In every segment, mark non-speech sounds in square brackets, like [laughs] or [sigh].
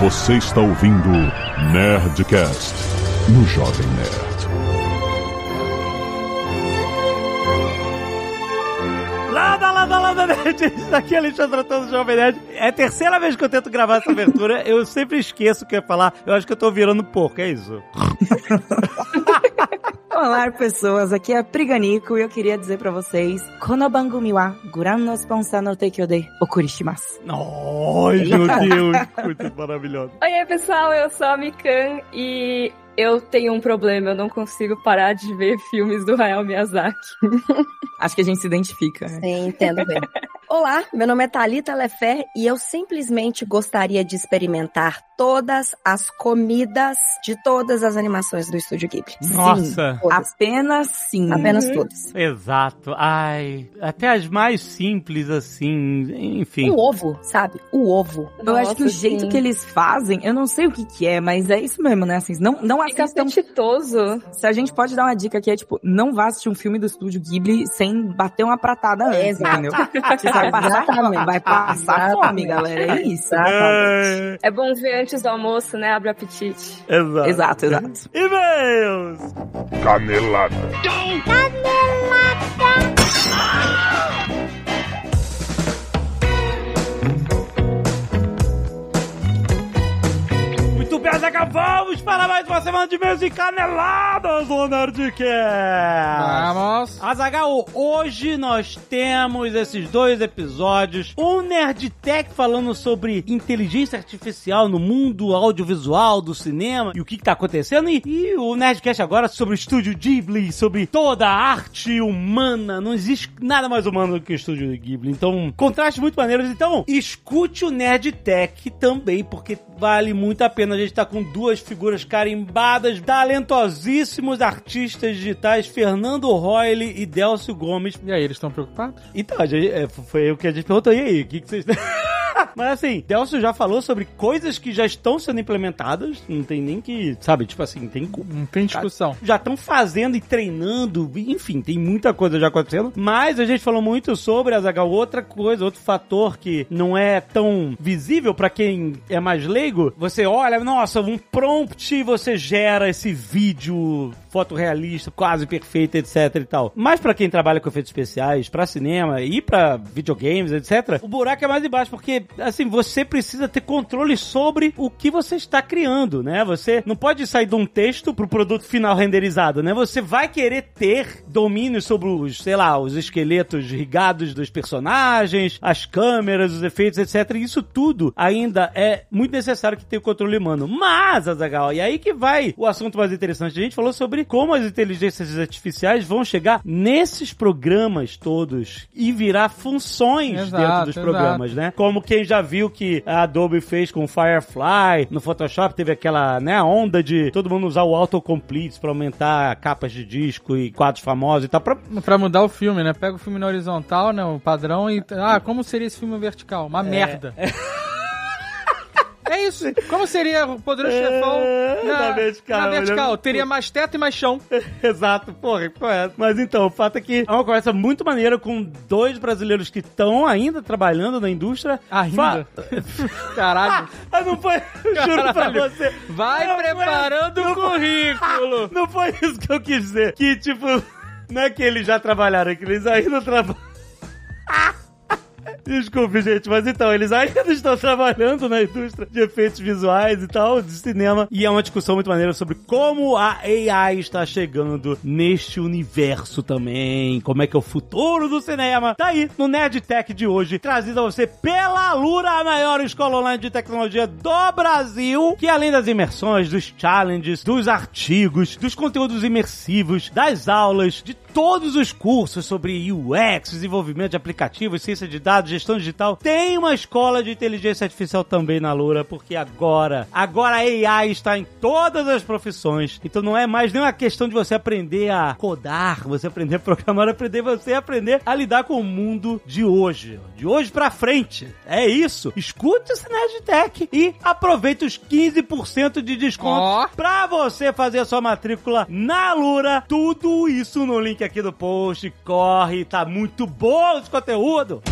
Você está ouvindo Nerdcast no Jovem Nerd. Lada, lada, lada, nerds! Aqui é Alexandre Antônio do Jovem Nerd. É a terceira vez que eu tento gravar essa abertura. Eu sempre esqueço o que eu ia falar. Eu acho que eu tô virando porco, é isso. [laughs] Olá, pessoas. Aqui é Priganico e eu queria dizer pra vocês: Kono bangumi wa guran no sponsor no teikyo de okurishimasu. Ai, [laughs] meu Deus, muito maravilhoso. Oi, pessoal, eu sou a Mikan e eu tenho um problema, eu não consigo parar de ver filmes do Hayao Miyazaki. Acho que a gente se identifica. né? Sim, entendo bem. [laughs] Olá, meu nome é Thalita Lefer e eu simplesmente gostaria de experimentar todas as comidas de todas as animações do Estúdio Ghibli. Nossa. Sim. Apenas sim. Apenas Uhum. todas. Exato. Ai, até as mais simples assim, enfim. O ovo, sabe? O ovo. Eu acho que o Nossa, jeito sim. que eles fazem, eu não sei o que que é, mas é isso mesmo, né? Assim, não, não Fica assistam. apetitoso. Se a gente pode dar uma dica aqui, é tipo, não vá assistir um filme do Estúdio Ghibli sem bater uma pratada antes, Exato. entendeu? [laughs] Vai passar fome, Exatamente. vai passar fome, galera, é isso. Ai, É bom ver antes do almoço, né? Abre o apetite. exato. Exato, exato. E-mails! Canelada. Muito bem, Azaghal, vamos para mais uma semana de e-mails e caneladas do Nerdcast! Vamos. Azagal, hoje nós temos esses dois episódios. Um Nerdtech falando sobre inteligência artificial no mundo audiovisual do cinema e o que, que tá acontecendo. E, e o Nerdcast agora sobre o estúdio Ghibli, sobre toda a arte humana. Não existe nada mais humano do que o estúdio Ghibli. Então, contrastes muito maneiros. Então, escute o Nerdtech também, porque vale muito a pena. A gente tá com duas figuras carimbadas, talentosíssimos artistas digitais, Fernando Royle e Delcio Gomes. E aí, eles estão preocupados? Então, gente, é, foi o que a gente perguntou. E aí, o que, que vocês... [laughs] [laughs] Mas assim, Delcio já falou sobre coisas que já estão sendo implementadas. Não tem nem que, sabe, tipo assim, tem Não tem discussão. já estão fazendo e treinando, enfim, tem muita coisa já acontecendo. Mas a gente falou muito sobre Azagal, outra coisa, outro fator que não é tão visível pra quem é mais leigo. Você olha, nossa, um prompt você gera esse vídeo fotorrealista, quase perfeito, etc e tal. Mas pra quem trabalha com efeitos especiais, pra cinema e pra videogames, etc, o buraco é mais embaixo, porque assim, você precisa ter controle sobre o que você está criando, né? Você não pode sair de um texto pro produto final renderizado, né? Você vai querer ter domínio sobre os, sei lá, os esqueletos rigados dos personagens, as câmeras, os efeitos, etc. Isso tudo ainda é muito necessário que tenha o controle humano. Mas, Azagal, e aí que vai o assunto mais interessante. A gente falou sobre como as inteligências artificiais vão chegar nesses programas todos e virar funções Exato, dentro dos exato. programas, né? Como quem já viu que a Adobe fez com o Firefly, no Photoshop teve aquela, né, onda de todo mundo usar o autocomplete pra aumentar capas de disco e quadros famosos e tal, pra Pra mudar o filme, né? Pega o filme na horizontal, né? O padrão e. Ah, como seria esse filme vertical? Uma merda. É [laughs] isso. Como seria o Poderoso É, Chefão na, na vertical, na vertical? né? Teria mais teto e mais chão. [laughs] Exato, porra, correto. Mas então, o fato é que é uma conversa muito maneira com dois brasileiros que estão ainda trabalhando na indústria. Ainda? [laughs] Caralho. [laughs] Ah, não foi, juro pra você. Vai Não preparando o currículo. Não foi isso que eu quis dizer. Que, tipo, não é que eles já trabalharam, é que eles ainda trabalham. Desculpe, gente, mas então, eles ainda [laughs] estão trabalhando na indústria de efeitos visuais e tal, de cinema, e é uma discussão muito maneira sobre como a AI está chegando neste universo também, como é que é o futuro do cinema. Tá aí, no Nerd Tech de hoje, trazido a você pela Lura, a maior escola online de tecnologia do Brasil, que além das imersões, dos challenges, dos artigos, dos conteúdos imersivos, das aulas, de todos os cursos sobre UX, desenvolvimento de aplicativos, ciência de dados, gestão digital, tem uma escola de inteligência artificial também na Lura, porque agora, agora a AI está em todas as profissões. Então não é mais nem uma questão de você aprender a codar, você aprender a programar, aprender você aprender a lidar com o mundo de hoje, de hoje pra frente. É isso. Escute esse Nerdtech e aproveite os 15% de desconto Ó. pra você fazer a sua matrícula na Lura. Tudo isso no link aqui do post. Corre, tá muito bom esse conteúdo.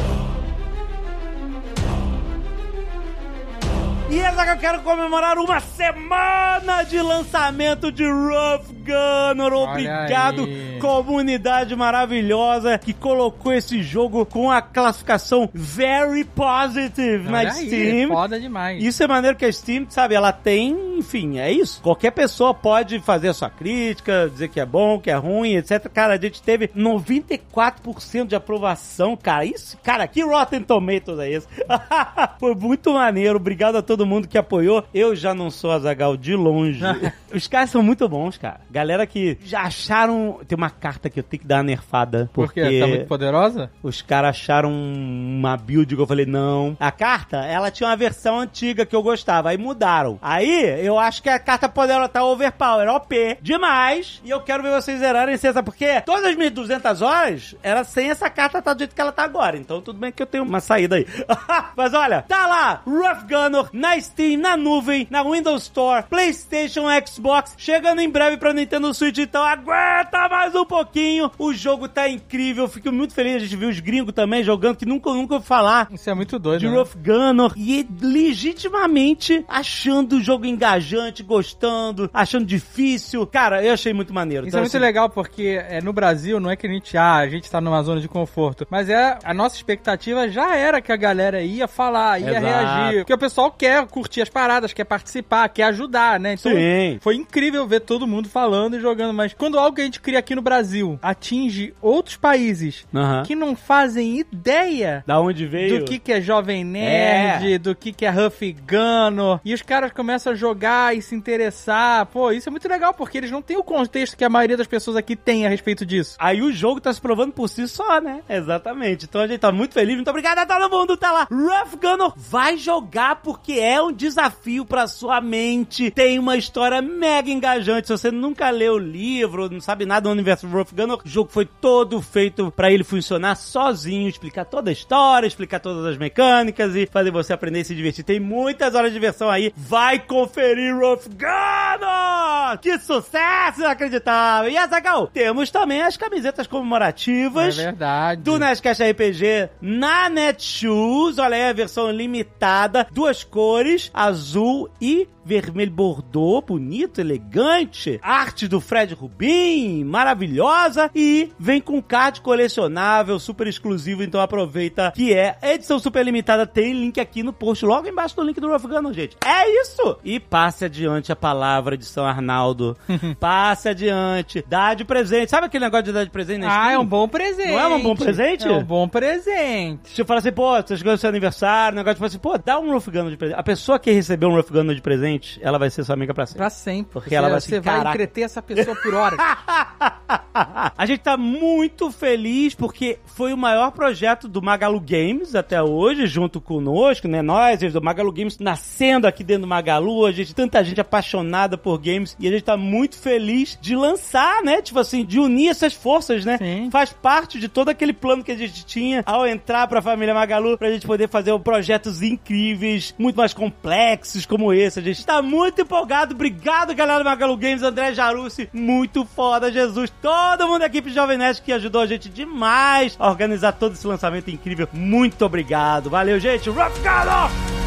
E essa que eu quero comemorar uma semana de lançamento de Rough Gunner. Obrigado, comunidade maravilhosa que colocou esse jogo com a classificação Very Positive na Olha aí, Steam. foda demais. Isso é maneiro que a Steam, sabe, ela tem, enfim, é isso. Qualquer pessoa pode fazer a sua crítica, dizer que é bom, que é ruim, etc. Cara, a gente teve 94% de aprovação, cara. Isso, cara, que Rotten Tomatoes é esse? [laughs] Foi muito maneiro. Obrigado a todo mundo que apoiou. Eu já não sou Azagal de longe. [laughs] Os caras são muito bons, cara. Galera que já acharam. Tem uma carta que eu tenho que dar uma nerfada. Por Porque quê? Tá muito poderosa? os caras acharam uma build que eu falei, não. A carta, ela tinha uma versão antiga que eu gostava, aí mudaram. Aí, eu acho que a carta poderosa tá overpower, OP, demais. E eu quero ver vocês zerarem sem essa, porque todas as 1.200 horas, era sem essa carta tá do jeito que ela tá agora. Então tudo bem que eu tenho uma saída aí. [laughs] Mas olha, tá lá, Rough Gunner, na Steam, na nuvem, na Windows Store, PlayStation, Xbox, chegando em breve pra Nintendo Switch, então aguenta mais um pouquinho. O jogo tá incrível, fico muito feliz, a gente viu os gringos também jogando, que nunca, nunca ouvi falar Isso é muito doido, de né? Rough Gunner e legitimamente achando o jogo engajante, gostando, achando difícil. Cara, eu achei muito maneiro. Isso Então, é muito assim, legal, porque é, no Brasil não é que a gente, ah, a gente tá numa zona de conforto, mas é a nossa expectativa já era que a galera ia falar, ia Exato. reagir. Porque o pessoal quer curtir as paradas, quer participar, quer ajudar, né? Então Sim. foi incrível ver todo mundo falando e jogando, mas quando algo que a gente cria aqui no Brasil atinge outros países Aham. que não fazem ideia Da onde veio? do que, que é Jovem Nerd, do que, que é Huff Gunner, e os caras começam a jogar e se interessar. Pô, isso é muito legal, porque eles não têm o contexto que a maioria das pessoas aqui tem a respeito disso. Aí o jogo tá se provando por si só, né? Exatamente. Então a gente tá muito feliz. Muito obrigado a todo mundo. Tá lá. Rough Gunner vai jogar porque é um desafio pra sua mente. Tem uma história mega engajante. Se você nunca leu o livro, não sabe nada do universo do Rough Gunner, o jogo foi todo feito pra ele funcionar sozinho, explicar toda a história, explicar todas as mecânicas e fazer você aprender e se divertir. Tem muitas horas de diversão aí. Vai conferir Rough Gunner! Que sucesso inacreditável! E Azagal, temos também as camisetas É comemorativas verdade. do Nerdcast RPG na Netshoes. Olha aí a versão limitada, duas cores, azul e vermelho bordô, bonito, elegante. Arte do Fred Rubin, maravilhosa. E vem com card colecionável, super exclusivo, então aproveita que é edição super limitada. Tem link aqui no post, logo embaixo do link do Rough Gunner, gente. É isso! E passe adiante a palavra de São Arnaldo. [laughs] passe adiante. Dá de presente. Sabe aquele negócio de dar de presente na Ah, é um bom presente. Não é um bom presente? É um bom presente. Se eu falar assim, pô, você chegou no seu aniversário, negócio de falar assim, pô, dá um Rough Gunner de presente. A pessoa que recebeu um Rough Gunner de presente, ela vai ser sua amiga pra sempre. Pra sempre. Porque Você- ela vai Você vai entreter essa pessoa por horas. [laughs] a gente tá muito feliz porque foi o maior projeto do Magalu Games até hoje, junto conosco, né? Nós, do Magalu Games, nascendo aqui dentro do Magalu, a gente, tanta gente apaixonada por games, e a gente tá muito feliz de lançar, né? Tipo assim, de unir essas forças, né? Sim. Faz parte de todo aquele plano que a gente tinha ao entrar pra família Magalu, pra gente poder fazer projetos incríveis, muito mais complexos como esse. A gente tá muito empolgado. Obrigado, galera do Magalu Games, André Jarucci, muito foda, Jesus. Todo mundo da equipe Jovem Nerd que ajudou a gente demais a organizar todo esse lançamento incrível. Muito obrigado. Valeu, gente. Rough Gunner!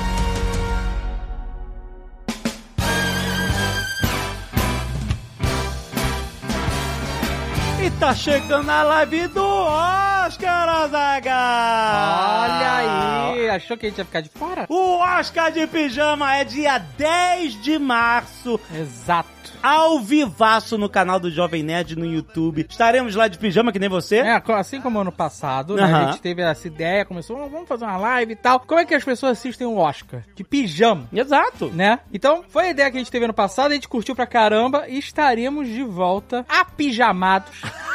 Tá chegando a live do Oscar, Azaghal! Olha aí. Achou que a gente ia ficar de fora? O Oscar de Pijama é dia 10 de março, Exato. ao vivaço no canal do Jovem Nerd no YouTube. Estaremos lá de pijama, que nem você. É, assim como ano passado, né, a gente teve essa ideia, começou, "Ah, vamos fazer uma live e tal. Como é que as pessoas assistem o Oscar? De pijama. Exato. Né? Então, foi a ideia que a gente teve ano passado, a gente curtiu pra caramba e estaremos de volta apijamados. [laughs]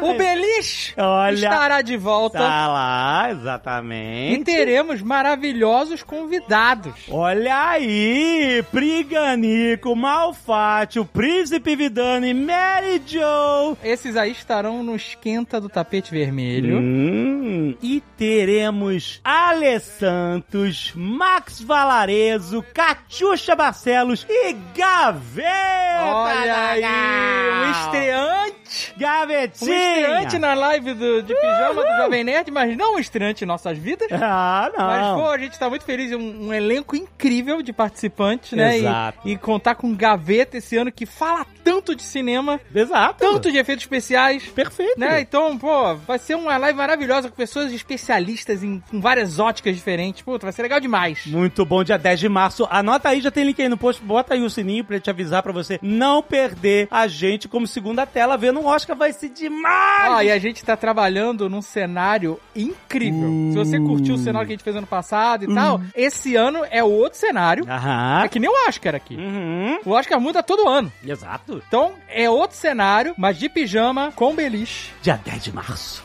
o Beliche Olha. estará de volta Tá lá, e exatamente. teremos maravilhosos convidados. Olha aí, Priganico, Malfátio, Príncipe Vidani, Mary Joe. Esses aí estarão no esquenta do tapete vermelho. Hum, e teremos Ale Santos, Max Valarezo, Catiuxa Barcelos e Gaveta. Olha aí, Zagal. estreante Gavetinha! estreante na live do, de pijama do Jovem Nerd, mas não um estreante em nossas vidas. Ah, não. Mas, pô, a gente tá muito feliz, um, um elenco incrível de participantes, né? Exato. E, e contar com Gaveta esse ano que fala tanto de cinema, Exato. tanto de efeitos especiais. Perfeito. Né? Então, pô, vai ser uma live maravilhosa com pessoas especialistas em com várias óticas diferentes. Puta, vai ser legal demais. Muito bom, dia 10 de março. Anota aí, já tem link aí no post. Bota aí o sininho pra te avisar pra você não perder a gente como segunda tela vendo o Oscar. Vai ser demais! Ó, e a gente tá trabalhando num cenário incrível. Se você curtiu o cenário que a gente fez ano passado e tal, esse ano é o outro cenário. Aham. É que nem o Oscar aqui. Uhum. O Oscar muda todo ano. Exato. Então, é outro cenário, mas de pijama, com beliche. Dia 10 de março.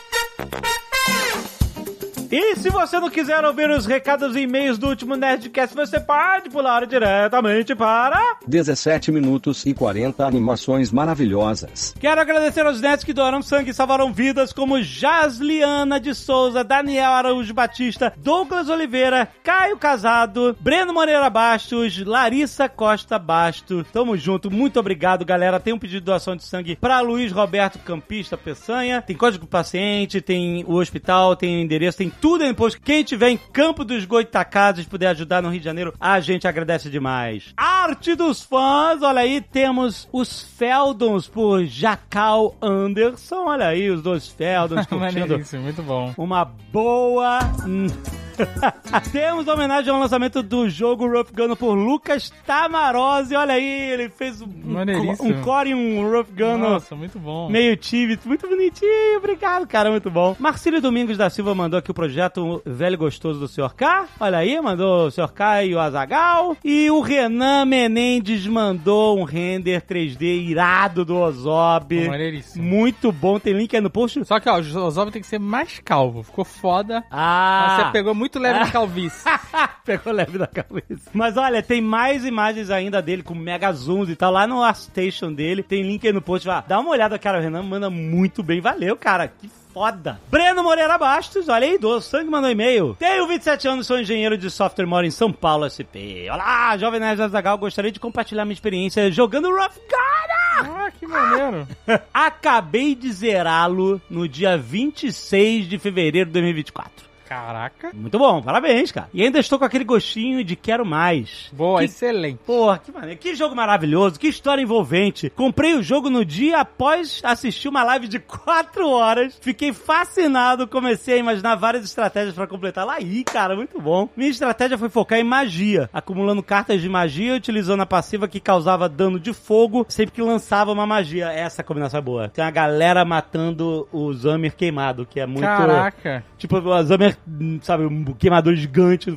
E se você não quiser ouvir os recados e e-mails do último Nerdcast, você pode pular diretamente para... 17 minutos e 40 animações maravilhosas. Quero agradecer aos nerds que doaram sangue e salvaram vidas, como Jasliana de Souza, Daniel Araújo Batista, Douglas Oliveira, Caio Casado, Breno Moreira Bastos, Larissa Costa Basto. Tamo junto, muito obrigado, galera. Tem um pedido de doação de sangue para Luiz Roberto Campista Peçanha. Tem código do paciente, tem o hospital, tem o endereço, tem tudo aí depois. Quem tiver em Campo dos Goitacazes puder ajudar no Rio de Janeiro, a gente agradece demais. Arte dos fãs, olha aí, temos os Feldons por Jacal Anderson. Olha aí, os dois Feldons [laughs] curtindo muito bom. uma boa. [laughs] Temos homenagem ao lançamento do jogo Rough Gun por Lucas Tamarose. Olha aí, ele fez um, um, core e um Rough Gun Nossa, muito bom. meio time, muito bonitinho. Obrigado, cara, muito bom. Marcílio Domingos da Silva mandou aqui o projeto Velho Gostoso do Sr. K. Olha aí, mandou o Sr. K e o Azagal. E o Renan Menendez mandou um render 3D irado do Ozob. Maneiríssimo. Muito bom, tem link aí no post. Só que, ó, o Ozob tem que ser mais calvo. Ficou foda. Ah! Mas você pegou muito leve na calvície. [laughs] Pegou leve da cabeça. Mas olha, tem mais imagens ainda dele com mega zooms e tal lá no ArtStation dele. Tem link aí no post. Vá, dá uma olhada, cara. O Renan manda muito bem. Valeu, cara. Que foda. Breno Moreira Bastos, olha aí, do Sangue mandou e-mail. Tenho 27 anos, sou engenheiro de software, moro em São Paulo, SP. Olá, Jovem Nerd Azagal, gostaria de compartilhar minha experiência jogando Rough Gunner. ah, que maneiro. [laughs] Acabei de zerá-lo no dia 26 de fevereiro de 2024. Caraca. Muito bom, parabéns, cara. E ainda estou com aquele gostinho de quero mais. Boa, Que- excelente. Porra, que maneiro. Que jogo maravilhoso, que história envolvente. Comprei o jogo no dia após assistir uma live de [laughs] 4 horas. Fiquei fascinado, comecei a imaginar várias estratégias pra completar lá. Aí, cara, muito bom. Minha estratégia foi focar em magia, acumulando cartas de magia utilizando a passiva que causava dano de fogo sempre que lançava uma magia. Essa combinação é boa. Tem a galera matando o Zamir queimado, que é muito... Caraca. Tipo, o Zamer, sabe, um queimador gigante.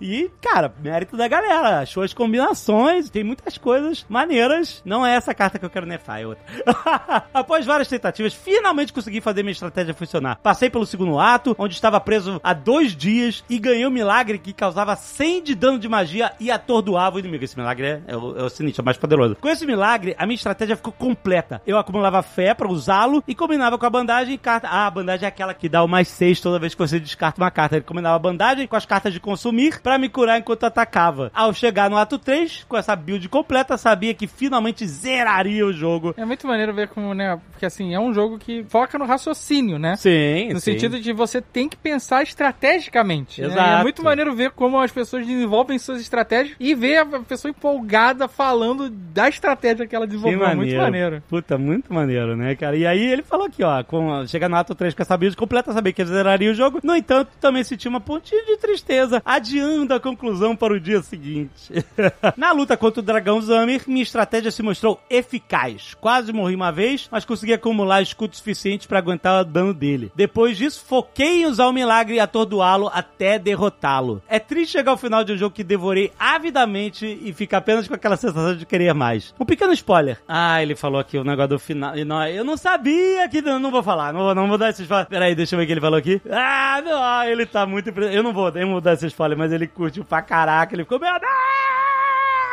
E, cara, mérito da galera. Achou as combinações, tem muitas coisas maneiras. Não é essa carta que eu quero nefar, é outra. [laughs] Após várias tentativas, finalmente consegui fazer minha estratégia funcionar. Passei pelo segundo ato, onde estava preso há dois dias, e ganhei um milagre que causava 100 de dano de magia e atordoava o inimigo. Esse milagre é, é o, é o sinistro, é mais poderoso. Com esse milagre, a minha estratégia ficou completa. Eu acumulava fé pra usá-lo e combinava com a bandagem e carta. Ah, a bandagem é aquela que dá o mais 6 toda vez que você descarta uma carta. Ele combinava a bandagem com as cartas de consumir pra me curar enquanto atacava. Ao chegar no ato 3, com essa build completa, sabia que finalmente zeraria o jogo. É muito maneiro ver como, né? Porque assim, é um jogo que foca no raciocínio, né? Sim, No sim. sentido de você tem que pensar estrategicamente. né? Exato. E É muito maneiro ver como as pessoas desenvolvem suas estratégias e ver a pessoa empolgada falando da estratégia que ela Que desenvolveu. É muito maneiro. Puta, muito maneiro, né, cara? E aí ele falou aqui, ó, com, chega no ato 3 com essa build completa, sabia que zeraria o jogo. No entanto, também senti uma pontinha de tristeza, adiando a conclusão para o dia seguinte. [laughs] Na luta contra o dragão Zamir, minha estratégia se mostrou eficaz. Quase morri uma vez, mas consegui acumular escudos suficientes para aguentar o dano dele. Depois disso, foquei em usar o milagre e atordoá-lo até derrotá-lo. É triste chegar ao final de um jogo que devorei avidamente e ficar apenas com aquela sensação de querer mais. Um pequeno spoiler. Ah, ele falou aqui o negócio do final. Eu não sabia que. Não, não vou falar, não vou, não vou dar esse spoiler. Peraí, deixa eu ver o que ele falou aqui. Ah, não, ele tá muito. Eu não vou, eu não vou dar esse spoiler, mas ele curtiu pra caraca. Ele ficou, Deus!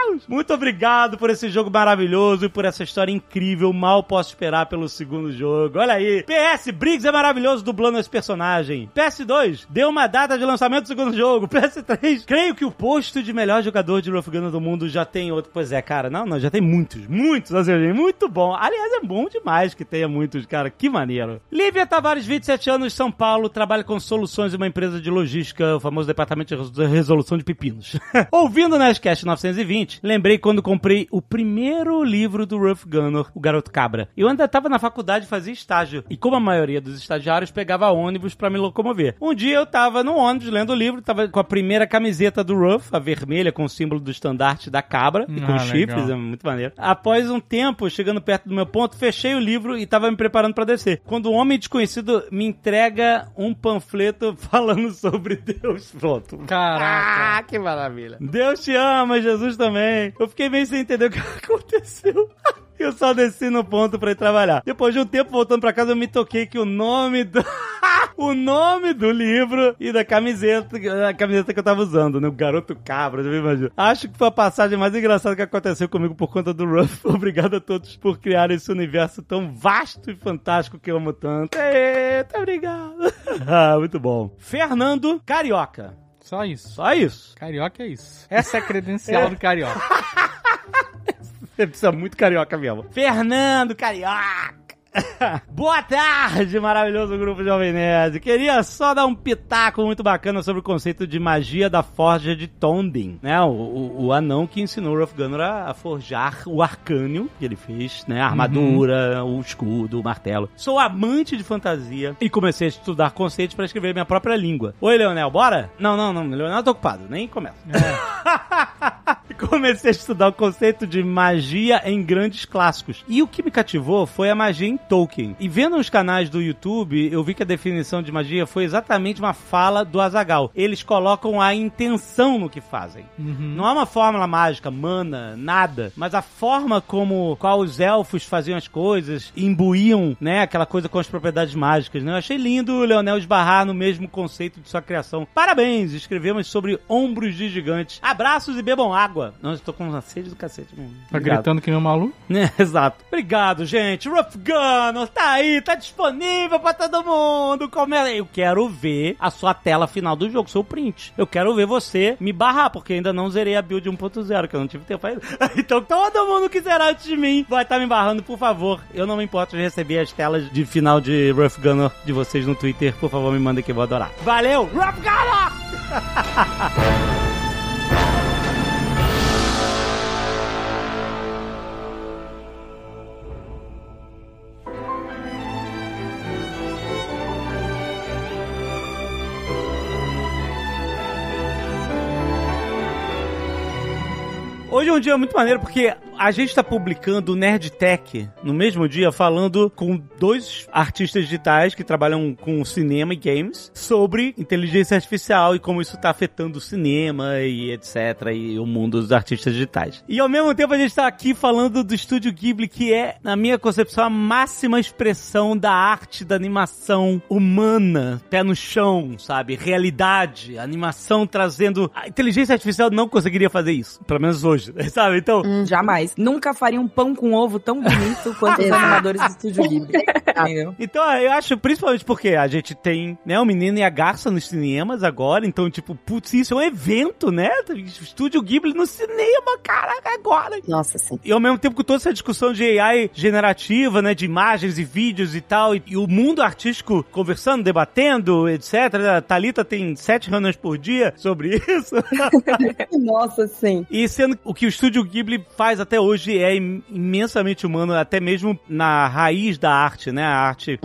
Deus. Muito obrigado por esse jogo maravilhoso e por essa história incrível. Mal posso esperar pelo segundo jogo. Olha aí. PS, Briggs é maravilhoso dublando esse personagem. PS2, deu uma data de lançamento do segundo jogo. [laughs] PS3, creio que o posto de melhor jogador de Rough Gunner do mundo já tem outro. Pois é, cara. Não, não, já tem muitos. Muitos, assim, muito bom. Aliás, é bom demais que tenha muitos, cara. Que maneiro. Lívia Tavares, 27 anos, São Paulo, trabalha com soluções de uma empresa de logística, o famoso departamento de resolução de pepinos. [laughs] Ouvindo o Nerdcast 920, lembrei quando comprei o primeiro livro do Ruff Gunner, O Garoto Cabra. Eu ainda estava na faculdade e fazia estágio. E como a maioria dos estagiários pegava ônibus para me locomover. Um dia eu tava no ônibus lendo o livro, tava com a primeira camiseta do Ruff, a vermelha com o símbolo do estandarte da cabra, e com Ah, chifres, é muito maneiro. Após um tempo, chegando perto do meu ponto, fechei o livro e tava me preparando para descer. Quando um homem desconhecido me entrega um panfleto [laughs] falando sobre Deus. Pronto. Caraca. Ah, que maravilha. Deus te ama, Jesus também. Eu fiquei meio sem entender o que [laughs] aconteceu. Eu só desci no ponto pra ir trabalhar. Depois de um tempo voltando pra casa, eu me toquei que o nome do. [laughs] o nome do livro e da camiseta, a camiseta que eu tava usando, né? O garoto cabra, já me imagino. Acho que foi a passagem mais engraçada que aconteceu comigo por conta do Ruff. [laughs] Obrigado a todos por criar esse universo tão vasto e fantástico que eu amo tanto. Eita, obrigado. ah, muito bom. Fernando Carioca. Só isso. Só isso. Carioca é isso. Essa é a credencial do carioca. [laughs] Você precisa muito carioca mesmo. Fernando Carioca. [laughs] Boa tarde, maravilhoso grupo Jovem Nerd. Queria só dar um pitaco muito bacana sobre o conceito de magia da forja de Tondin, né? O, o, o anão que ensinou o Ruff Gunner a, a forjar o arcânio que ele fez, né? A armadura, o escudo, o martelo. Sou amante de fantasia e comecei a estudar conceitos para escrever minha própria língua. Oi, Leonel, bora? Não, não, não, Leonel, tô ocupado, nem começa. [laughs] Comecei a estudar o conceito de magia em grandes clássicos. E o que me cativou foi a magia em Tolkien. E vendo os canais do YouTube, eu vi que a definição de magia foi exatamente uma fala do Azagal. Eles colocam a intenção no que fazem. Não é uma fórmula mágica, mana, nada, mas a forma como qual os elfos faziam as coisas, imbuíam, né, aquela coisa com as propriedades mágicas, né? Eu achei lindo o Leonel esbarrar no mesmo conceito de sua criação. Parabéns! Escrevemos sobre ombros de gigantes. Abraços e bebam água. Não, estou com uma sede do cacete. Tá Obrigado. gritando que nem um maluco? [laughs] É, exato. Obrigado, gente. Rough Gunner tá aí, tá disponível pra todo mundo. Como é? Eu quero ver a sua tela final do jogo, seu print. Eu quero ver você me barrar, porque ainda não zerei a build 1.0, que eu não tive tempo ainda. [laughs] Então todo mundo que zerar antes de mim vai estar me barrando, por favor. Eu não me importo de receber as telas de final de Rough Gunner de vocês no Twitter. Por favor, me mandem que eu vou adorar. Valeu, Rough Gunner! [laughs] Hoje é um dia muito maneiro porque a gente tá publicando o Nerd Tech no mesmo dia, falando com dois artistas digitais que trabalham com cinema e games sobre inteligência artificial e como isso tá afetando o cinema e etc. e o mundo dos artistas digitais. E ao mesmo tempo a gente tá aqui falando do estúdio Ghibli, que é, na minha concepção, a máxima expressão da arte, da animação humana, pé no chão, sabe? Realidade, animação trazendo. A inteligência artificial não conseguiria fazer isso, pelo menos hoje, sabe? Então, Jamais. Nunca faria um pão com ovo tão bonito quanto os [laughs] animadores do Estúdio Ghibli. Entendeu? Então, eu acho, principalmente porque a gente tem, né, o Menino e a Garça nos cinemas agora, então, tipo, putz, isso é um evento, né? Estúdio Ghibli no cinema, caraca, agora. Nossa, sim. E ao mesmo tempo com toda essa discussão de AI generativa, né, de imagens e vídeos e tal, e, e o mundo artístico conversando, debatendo, etc. A Thalita tem sete reuniões por dia sobre isso. [laughs] Nossa, sim. E sendo o que o estúdio Ghibli faz até hoje é im- imensamente humano, até mesmo na raiz da arte, né? A arte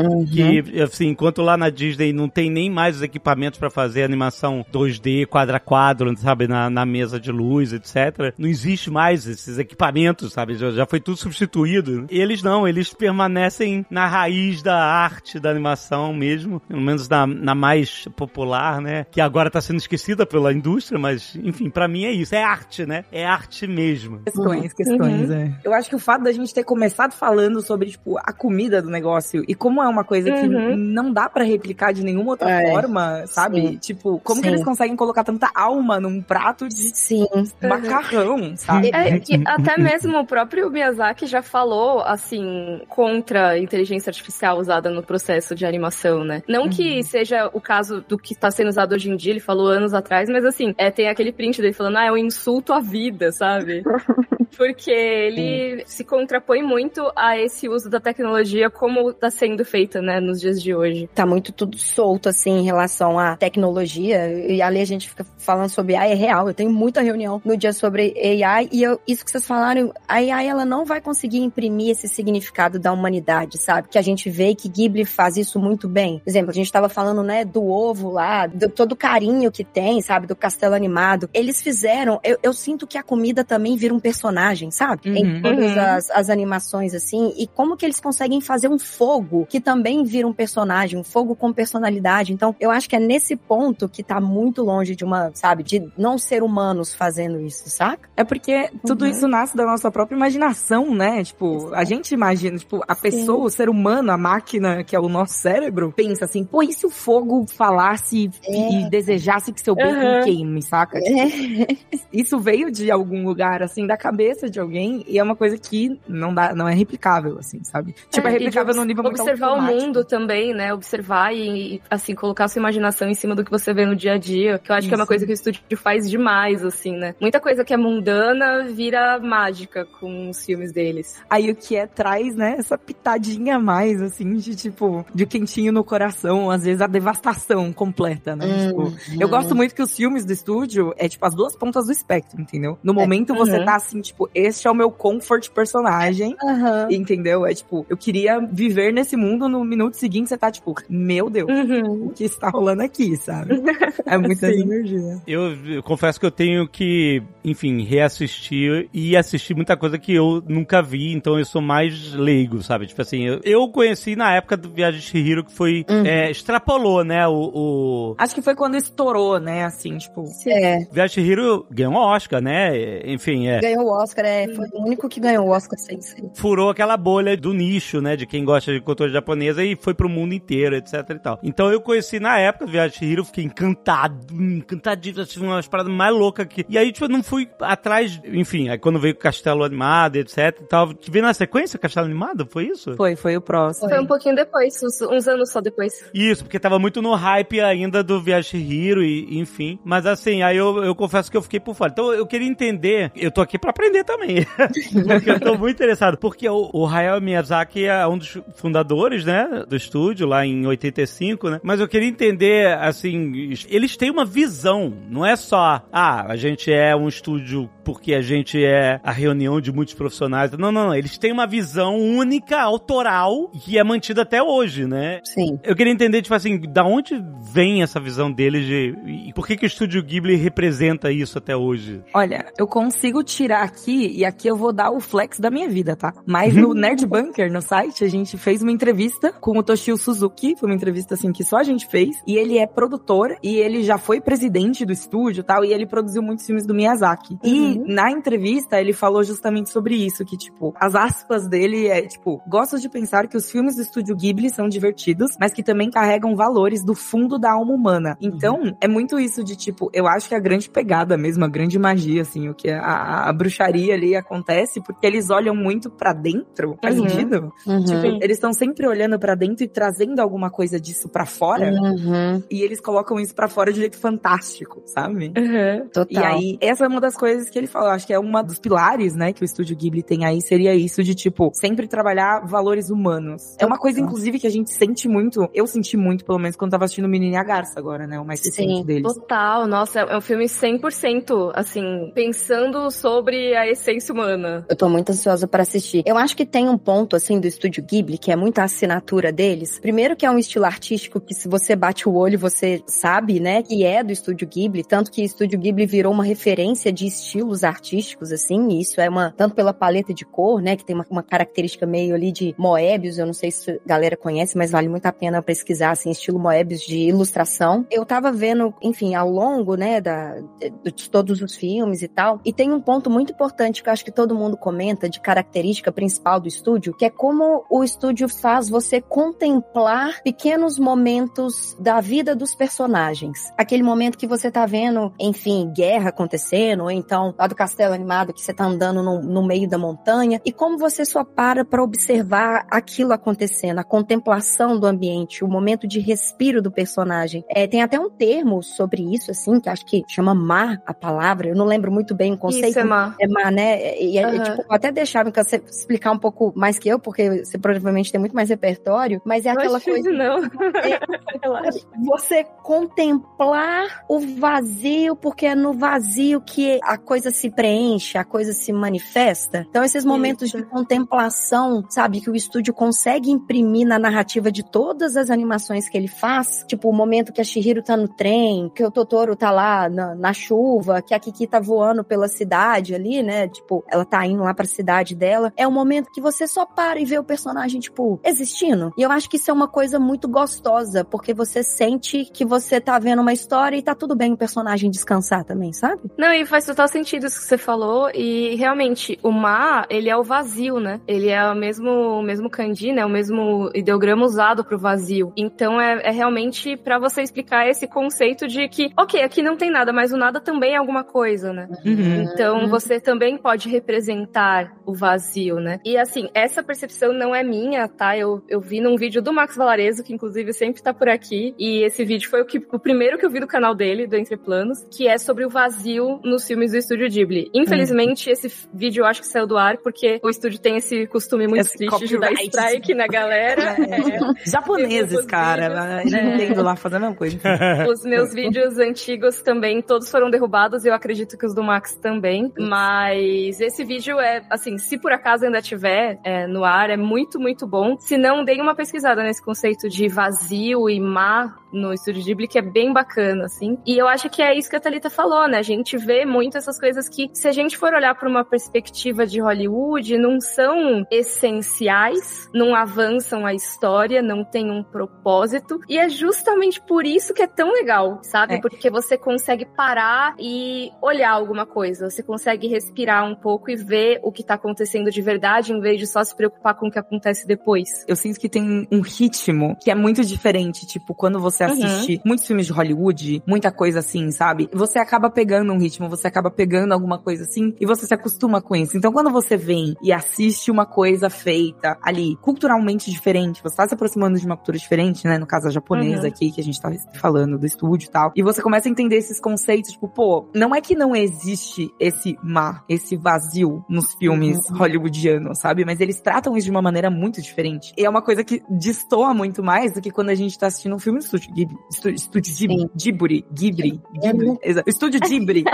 que, assim, enquanto lá na Disney não tem nem mais os equipamentos pra fazer animação 2D, quadra a quadro, sabe? Na, na mesa de luz, etc. Não existe mais esses equipamentos, sabe? Já, já foi tudo substituído. Eles não, eles permanecem na raiz da arte, da animação mesmo, pelo menos na, na mais popular, né? Que agora tá sendo esquecida pela indústria, mas, enfim, pra mim é isso. É arte, né? É arte mesmo. Questões, questões. questões, é. Eu acho que o fato da gente ter começado falando sobre, tipo, a comida do negócio e como é uma coisa que Uhum. não dá pra replicar de nenhuma outra É, forma, sabe? sim. Tipo, como que Sim. eles conseguem colocar tanta alma num prato de Sim. macarrão, sabe? É que até mesmo o próprio Miyazaki já falou, assim, contra a inteligência artificial usada no processo de animação, né? Não que seja o caso do que está sendo usado hoje em dia, ele falou anos atrás, mas assim, é, tem aquele print dele falando, ah, é um insulto à vida, sabe? [laughs] Porque ele se contrapõe muito a esse uso da tecnologia como está sendo feita, né, nos dias de hoje. Tá muito tudo solto, assim, em relação à tecnologia. E ali a gente fica falando sobre AI, é real. Eu tenho muita reunião no dia sobre AI. E eu- isso que vocês falaram, a AI, ela não vai conseguir imprimir esse significado da humanidade, sabe? Que a gente vê e que Ghibli faz isso muito bem. Por exemplo, a gente tava falando, né, do ovo lá, do todo o carinho que tem, sabe? Do castelo animado. Eles fizeram, eu, eu sinto que a comida também vira um personagem, sabe? Uhum. Em todas Uhum. as, as animações, assim. E como que eles conseguem fazer um fogo que também vira um personagem, um fogo com personalidade. Então, eu acho que é nesse ponto que tá muito longe de uma, sabe, de não ser humanos fazendo isso, saca? É porque tudo Uhum. isso nasce da nossa própria imaginação, né? Tipo, a gente imagina, tipo, a pessoa, o ser humano, a máquina, que é o nosso cérebro, pensa assim, pô, e se o fogo falasse e- e desejasse que seu bacon Uhum. queime, saca? Tipo, Isso veio de algum lugar, assim, da cabeça de alguém, e é uma coisa que não dá, não é replicável, assim, sabe? Tipo, é, É, e replicável num nível muito Observar o mundo também, né? Observar e, assim, colocar sua imaginação em cima do que você vê no dia a dia. Que eu acho que é uma Isso. coisa que o estúdio faz demais, assim, né? Muita coisa que é mundana vira mágica com os filmes deles. Aí o que é traz, né, essa pitadinha a mais, assim, de tipo, de quentinho no coração, às vezes a devastação completa, né? Hum, Tipo, eu gosto muito que os filmes do estúdio é tipo as duas pontas do espectro, entendeu? No momento você Uhum. tá assim, tipo, este é o meu comfort personagem. Aham. Entendeu? É tipo, eu queria viver nesse mundo, no minuto seguinte você tá tipo, meu Deus, Uhum. o que está rolando aqui, sabe? [laughs] É muita energia. Eu, eu confesso que eu tenho que, enfim, reassistir e assistir muita coisa que eu nunca vi, então eu sou mais leigo, sabe? Tipo assim, eu, eu conheci na época do Viagem de que foi, Uhum. é, extrapolou, né, o, o... Acho que foi quando estourou, né? Assim, tipo. É, Viagem de ganhou um Oscar, né? Enfim, é. ganhou o Oscar, é, foi o único que ganhou o Oscar sem ser. furou aquela bolha do nicho, né, de quem gosta de cultura japonesa e foi pro mundo inteiro, etc e tal. Então eu conheci na época Viagem de Chihiro, fiquei encantado, encantadíssimo, assisti umas paradas mais loucas aqui. E aí, tipo, eu não fui atrás, enfim, aí quando veio o Castelo Animado, etc e tal, veio na sequência Castelo Animado, foi isso? Foi, foi o próximo. Foi um pouquinho depois, uns, uns anos só depois. Isso, porque tava muito no hype ainda do Viagem de Hiro e enfim. Mas assim, aí eu, eu confesso que eu fiquei por fora. Então eu queria entender, eu tô aqui pra aprender também. [laughs] porque eu tô muito interessado. Porque o, o Hayao Miyazaki é um dos fundadores, né, do estúdio, lá em 85, né? Mas eu queria entender, assim, eles têm uma visão, não é só, ah, a gente é um estúdio porque a gente é a reunião de muitos profissionais. Não, não, não. Eles têm uma visão única, autoral, que é mantida até hoje, né? Sim. Eu queria entender, tipo assim, da onde vem essa visão deles de. E por que, que o estúdio Ghibli representa isso até hoje? Olha, eu consigo tirar aqui, e aqui eu vou dar o flex da minha vida, tá? Mas no [laughs] Nerd Bunker, no site, a gente fez uma entrevista com o Toshio Suzuki, foi uma entrevista assim que só a gente fez, e ele é produtor, e ele já foi presidente do estúdio e tal, e ele produziu muitos filmes do Miyazaki. E na entrevista ele falou justamente sobre isso, que tipo, as aspas dele é tipo, gosto de pensar que os filmes do estúdio Ghibli são divertidos, mas que também carregam valores do fundo da alma humana. Então, é muito isso de tipo, eu acho que a grande pegada mesmo, a grande magia, assim, o que a, a- bruxaria ali acontece, porque eles olham muito pra dentro, faz Uhum. sentido? Uhum. Tipo, eles estão sempre olhando pra dentro e trazendo alguma coisa disso pra fora, Uhum. e eles colocam isso pra fora de um jeito fantástico, sabe? Uhum. E Total. aí, essa é uma das coisas que ele falou. Acho que é uma dos pilares, né, que o estúdio Ghibli tem aí, seria isso de, tipo, sempre trabalhar valores humanos. É uma coisa, inclusive, que a gente sente muito, eu senti muito, pelo menos, quando tava assistindo o Menino e a Garça agora, né, o mais Sim. recente deles. Total, nossa, é um filme 100%, assim, pensando sobre a essência humana. Eu tô muito ansiosa pra assistir. Eu acho que tem um ponto, assim, do estúdio Ghibli, que é muita assinatura deles. Primeiro que é um estilo artístico que se você bate o olho, você sabe, né, que é do estúdio Ghibli. Tanto que o estúdio Ghibli virou uma referência de estilo artísticos, assim, isso é uma, tanto pela paleta de cor, né, que tem uma, uma característica meio ali de Moebius, eu não sei se a galera conhece, mas vale muito a pena pesquisar, assim, estilo Moebius de ilustração. Eu tava vendo, enfim, ao longo, né, da, de todos os filmes e tal, e tem um ponto muito importante que eu acho que todo mundo comenta de característica principal do estúdio, que é como o estúdio faz você contemplar pequenos momentos da vida dos personagens. Aquele momento que você tá vendo, enfim, guerra acontecendo, ou então lá do castelo animado que você tá andando no, no meio da montanha, e como você só para para observar aquilo acontecendo, a contemplação do ambiente, o momento de respiro do personagem. É, tem até um termo sobre isso, assim, que acho que chama mar a palavra, eu não lembro muito bem o conceito. Isso é mar. É mar, né? E, uhum. tipo, vou até deixar você explicar um pouco mais que eu, porque você provavelmente tem muito mais repertório, mas é não aquela coisa. Não. É, [laughs] você contemplar o vazio, porque é no vazio que a coisa se preenche, a coisa se manifesta. Então, esses momentos Isso. de contemplação, sabe, que o estúdio consegue imprimir na narrativa de todas as animações que ele faz, tipo o momento que a Shihiro tá no trem, que o Totoro tá lá na, na chuva, que a Kiki tá voando pela cidade ali, né? Tipo, ela tá indo lá pra cidade dela. É um momento que você só para e vê o personagem, tipo, existindo. E eu acho que isso é uma coisa muito gostosa, porque você sente que você tá vendo uma história e tá tudo bem o personagem descansar também, sabe? Não, e faz total sentido isso que você falou. E realmente, o Ma, ele é o vazio, né? Ele é o mesmo, o mesmo kanji, né? O mesmo ideograma usado pro vazio. Então é, é realmente para você explicar esse conceito de que, ok, aqui não tem nada, mas o nada também é alguma coisa, né? Uhum. Então uhum. você também pode representar o vazio, né? E assim, essa percepção não é minha, tá? Eu, eu vi num vídeo do Max Valarezo, que inclusive sempre tá por aqui. E esse vídeo foi o, que, o primeiro que eu vi do canal dele, do Entre Planos, que é sobre o vazio nos filmes do Estúdio Ghibli. Infelizmente, uhum. esse vídeo eu acho que saiu do ar, porque o estúdio tem esse costume muito esse triste de dar strike na galera. [laughs] É. Japoneses, cara. Nintendo lá fazendo a mesma coisa. [laughs] Os meus vídeos antigos também, todos foram derrubados, e eu acredito que os do Max também. Mas esse vídeo é, assim, se por acaso ainda tiver é, no ar, é muito, muito bom. Se não, deem uma pesquisada nesse conceito de vazio e má no Estúdio Ghibli, que é bem bacana, assim. E eu acho que é isso que a Thalita falou, né? A gente vê muito essas coisas que, se a gente for olhar por uma perspectiva de Hollywood, não são essenciais, não avançam a história, não tem um propósito. E é justamente por isso que é tão legal, sabe? É. Porque você consegue parar e olhar alguma coisa. Você consegue respirar um pouco e ver o que tá acontecendo de verdade, em vez de só se preocupar com o que acontece depois. Eu sinto que tem um ritmo que é muito diferente. Tipo, quando você você uhum. assiste muitos filmes de Hollywood, muita coisa assim, sabe? Você acaba pegando um ritmo, você acaba pegando alguma coisa assim e você se acostuma com isso. Então quando você vem e assiste uma coisa feita ali, culturalmente diferente, você tá se aproximando de uma cultura diferente, né? No caso a japonesa uhum. aqui, que a gente tá falando do estúdio e tal. E você começa a entender esses conceitos, tipo, pô, não é que não existe esse mar, esse vazio nos filmes uhum. hollywoodianos, sabe? Mas eles tratam isso de uma maneira muito diferente. E é uma coisa que destoa muito mais do que quando a gente tá assistindo um filme do estúdio Ghibli. Estúdio Ghibli. Ghibli. Ghibli. [laughs] Ghibli. Estúdio Ghibli.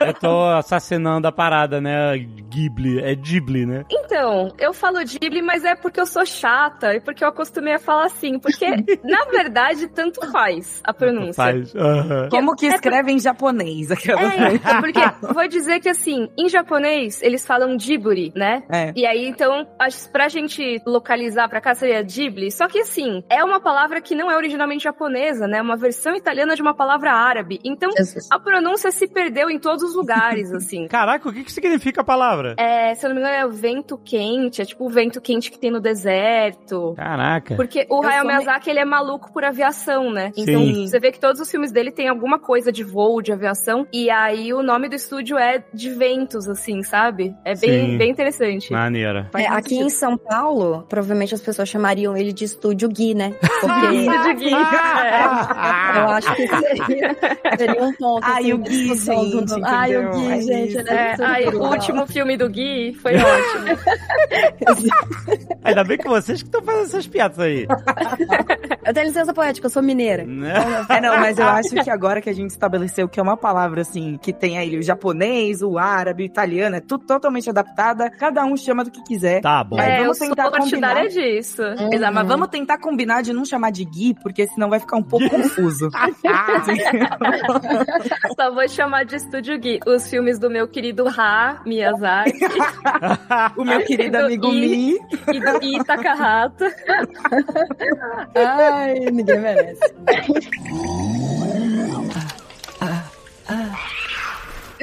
eu tô assassinando a parada, né? Ghibli. É Ghibli, né? Então, eu falo Ghibli, mas é porque eu sou chata e porque eu acostumei a falar assim. Porque, na verdade, tanto faz a pronúncia. Faz. Uhum. Como que escreve é em japonês? Aquela... É, porque vou dizer que, assim, em japonês, eles falam Ghibli, né? É. E aí, então, pra gente localizar pra cá seria Ghibli. Só que, assim, é uma palavra que não é original originalmente japonesa, né? Uma versão italiana de uma palavra árabe. Então, Jesus. a pronúncia se perdeu em todos os lugares, [laughs] assim. Caraca, o que, que significa a palavra? É, se eu não me engano, é o vento quente. É tipo o vento quente que tem no deserto. Caraca. Porque o Hayao Miyazaki, me... ele é maluco por aviação, né? Então, Sim. você vê que todos os filmes dele tem alguma coisa de voo, de aviação. E aí, o nome do estúdio é de ventos, assim, sabe? É bem, bem interessante. Maneira. É, aqui em São Paulo, provavelmente as pessoas chamariam ele de estúdio Gui, né? [laughs] Porque... Gui. É, [laughs] eu acho que seria, seria um ponto. Ai, assim, o Gui, gente. Do... Ai, o Gui, gente. É, ai, o último filme do Gui foi ótimo. [laughs] Ainda bem que vocês que estão fazendo essas piadas aí. Eu tenho licença poética, eu sou mineira. [laughs] É, não, mas eu acho que agora que a gente estabeleceu que é uma palavra, assim, que tem aí o japonês, o árabe, o italiano, é tudo totalmente adaptada, cada um chama do que quiser. Tá bom. É, vamos eu tentar sou combinar. disso. Uhum. Exato, mas vamos tentar combinar de não chamar de Gui, porque senão vai ficar um pouco confuso. [laughs] [laughs] Só vou chamar de Estúdio Gui. Os filmes do meu querido Ha Miyazaki. o meu querido amigo I, Mi. E do I Takahata. Ai, ninguém merece. [laughs]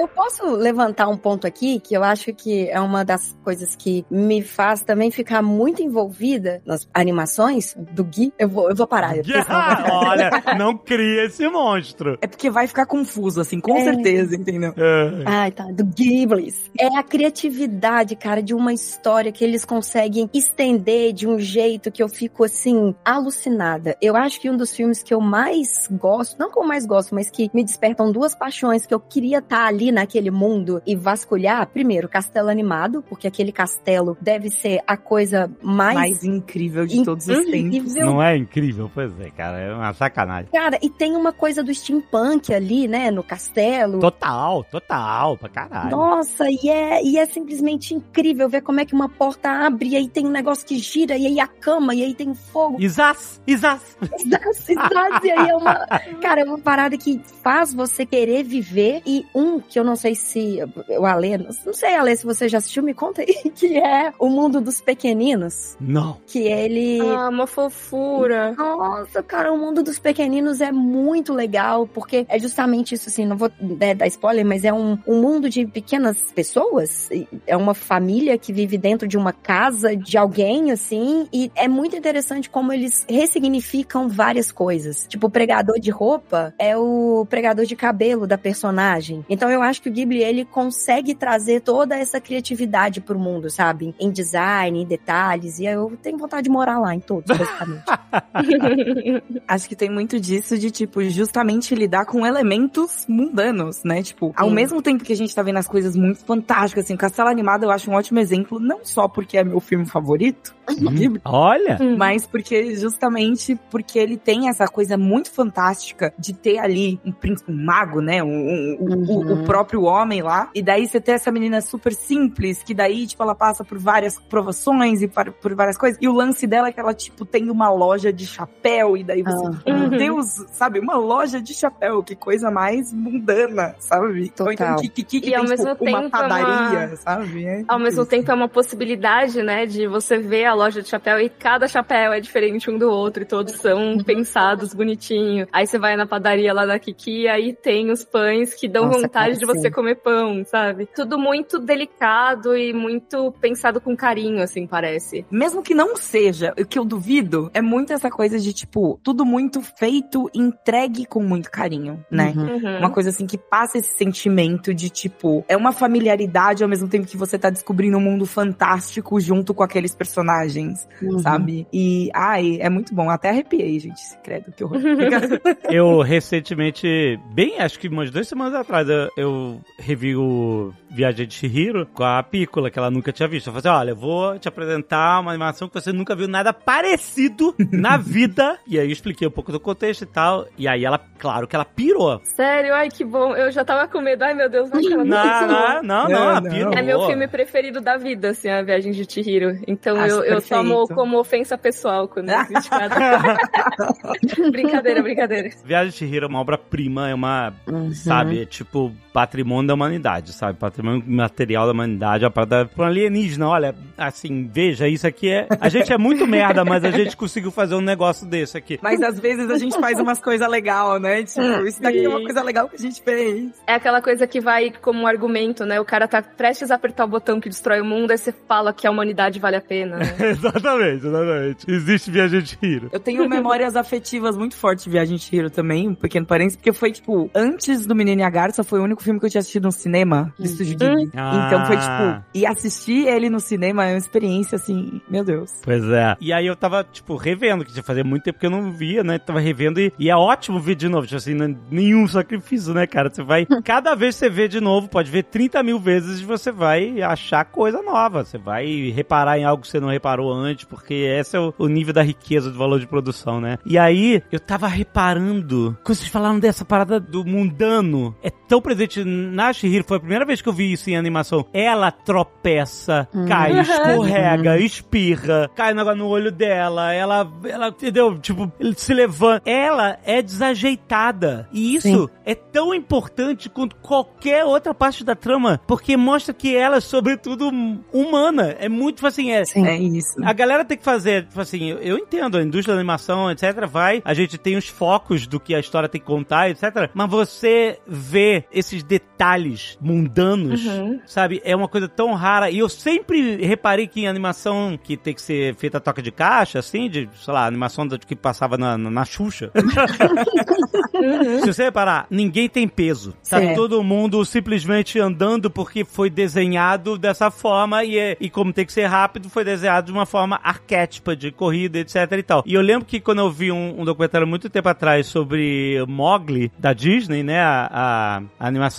Eu posso levantar um ponto aqui que eu acho que é uma das coisas que me faz também ficar muito envolvida nas animações do Gui. Eu vou, eu vou parar. [laughs] vai ficar- Olha, não cria esse monstro. É porque vai ficar confuso, assim, com É. certeza, entendeu? É. Ai, tá. Do Ghiblis. É a criatividade, cara, de uma história que eles conseguem estender de um jeito que eu fico, assim, alucinada. Eu acho que um dos filmes que eu mais gosto, não que eu mais gosto, mas que me despertam duas paixões que eu queria estar ali naquele mundo e vasculhar. Primeiro, Castelo Animado, porque aquele castelo deve ser a coisa mais. Mais incrível de todos os tempos. Não é incrível? Pois é, cara. É uma sacanagem. Cara, e tem uma coisa do steampunk ali, né, no castelo. Total, total, pra caralho. Nossa, e é, e é simplesmente incrível ver como é que uma porta abre e aí tem um negócio que gira, e aí a cama, e aí tem fogo. Isas, Isas. Exato, exato, e aí é uma. Cara, é uma parada que faz você querer viver. E um que eu não sei se. O Alê, não sei, Alê, se você já assistiu, me conta aí. [laughs] Que é O Mundo dos Pequeninos. Não. Que ele. Ah, uma fofura. Nossa, cara, o mundo dos pequeninos é muito legal, porque é justamente isso, assim, não vou né, dar spoiler, mas é um, um mundo de pequenas pessoas, é uma família que vive dentro de uma casa de alguém, assim, e é muito interessante como eles ressignificam várias coisas. Tipo, o pregador de roupa é o pregador de cabelo da personagem. Então eu acho que o Ghibli, ele consegue trazer toda essa criatividade pro mundo, sabe? Em design, em detalhes, e eu tenho vontade de morar lá, em todos, basicamente. [laughs] [laughs] Acho que tem muito disso de, tipo, justamente lidar com elementos mundanos, né? Tipo, ao Sim. mesmo tempo que a gente tá vendo as coisas muito fantásticas, assim, Castelo Animado eu acho um ótimo exemplo, não só porque é meu filme favorito, do Ghibli, Olha. mas porque, justamente, porque ele tem essa coisa muito fantástica de ter ali um príncipe, um mago, né? Um, um- o- o, Uhum. o próprio homem lá. E daí você ter essa menina super simples, que daí, tipo, ela passa por várias provações e par- por várias coisas. E o lance dela é que ela, tipo, tem uma loja de chapéu. E daí você, Ah. tipo, meu Uhum. Deus, sabe? Uma loja de chapéu. Que coisa mais mundana, sabe? Ou então, Total. que, que, que, que E ao tem, tipo, mesmo uma tempo é padaria, uma- sabe? É Ao mesmo isso. tempo é uma possibilidade, né, de você ver a loja de chapéu e cada chapéu é diferente um do outro e todos são pensados bonitinho. Aí você vai na padaria lá da Kiki e aí tem os pães que dão Nossa, vontade cara, de você sim. comer pão, sabe? Tudo muito delicado e muito pensado com carinho, assim, parece. Mesmo que não seja, o que eu duvido é muito essa coisa de, tipo, tudo muito feito, entregue com muito carinho, né? Uhum. Uhum. Uma coisa assim que passa esse sentimento de, tipo, é uma familiaridade ao mesmo tempo que você tá descobrindo um mundo fantástico junto com aqueles personagens, Uhum. sabe? E, ai, é muito bom. Até arrepiei, gente. esse Credo, que horror. [laughs] Eu [laughs] recentemente, bem, acho que umas duas semanas atrás, eu, eu revi o Viagem de Chihiro com a Pícola, que ela nunca tinha visto. Eu falei assim, olha, eu vou te apresentar uma animação que você nunca viu nada parecido [laughs] na vida. E aí eu expliquei um pouco do contexto e tal. E aí ela, claro que ela pirou. Sério, ai que bom. Eu já tava com medo. Ai meu Deus, ela Não, gostou. não, não, não, ela Não, pirou. É meu filme preferido da vida, assim, a Viagem de Chihiro. Então Acho eu, eu tomo como ofensa pessoal quando existe nada. [laughs] brincadeira, brincadeira. Viagem de Chihiro é uma obra-prima, é uma, Uhum. sabe, é tipo patrimônio da humanidade, sabe? Patrimônio material da humanidade, é uma parada pra um alienígena. Olha, assim, veja, isso aqui é. A gente é muito merda, mas a gente conseguiu fazer um negócio desse aqui. Mas às vezes a gente faz umas coisas legais, né? Tipo, isso daqui é uma Sim. coisa legal que a gente fez. É aquela coisa que vai como argumento, né? O cara tá prestes a apertar o botão que destrói o mundo, aí você fala que a humanidade vale a pena. né? [laughs] exatamente, exatamente. Existe Viagem de Chihiro. Eu tenho memórias afetivas muito fortes de Viagem de Hiro também, um pequeno parênteses, porque foi, tipo, antes do Menino e a Garça, foi o único filme que eu tinha assistido no cinema, do Estúdio Ghibli. Ah. Então foi, tipo, e assistir ele no cinema é uma experiência, assim, meu Deus. Pois é. E aí eu tava, tipo, revendo, que já fazia muito tempo que eu não via, né? Tava revendo e, e é ótimo ver de novo. Tipo assim, é nenhum sacrifício, né, cara? Você vai. [laughs] Cada vez que você vê de novo, pode ver 30 mil vezes e você vai achar coisa nova. Você vai reparar em algo que você não reparou antes, porque esse é o, o nível da riqueza do valor de produção, né? E aí eu tava reparando. Quando vocês falaram dessa parada do mundano, é tão presente na Shihiro, foi a primeira vez que eu vi isso em animação. Ela tropeça, cai, escorrega, espirra, cai no, no olho dela, ela, ela, entendeu? Tipo, ele se levanta. Ela é desajeitada. E isso Sim. é tão importante quanto qualquer outra parte da trama, porque mostra que ela é, sobretudo, humana. É muito, tipo assim, é, Sim. É isso. a galera tem que fazer, tipo assim, eu, eu entendo, a indústria da animação, etc, vai, a gente tem os focos do que a história tem que contar, etc, mas você vê esses detalhes mundanos, Uhum. sabe, é uma coisa tão rara, e eu sempre reparei que em animação que tem que ser feita a toca de caixa, assim, de, sei lá, animação que passava na, na, na Xuxa, [laughs] se você reparar, ninguém tem peso. Tá Sim. todo mundo simplesmente andando porque foi desenhado dessa forma e, é- e como tem que ser rápido, foi desenhado de uma forma arquétipa de corrida, etc e tal. E eu lembro que quando eu vi um, um documentário muito tempo atrás sobre Mowgli, da Disney, né, a, a- a animação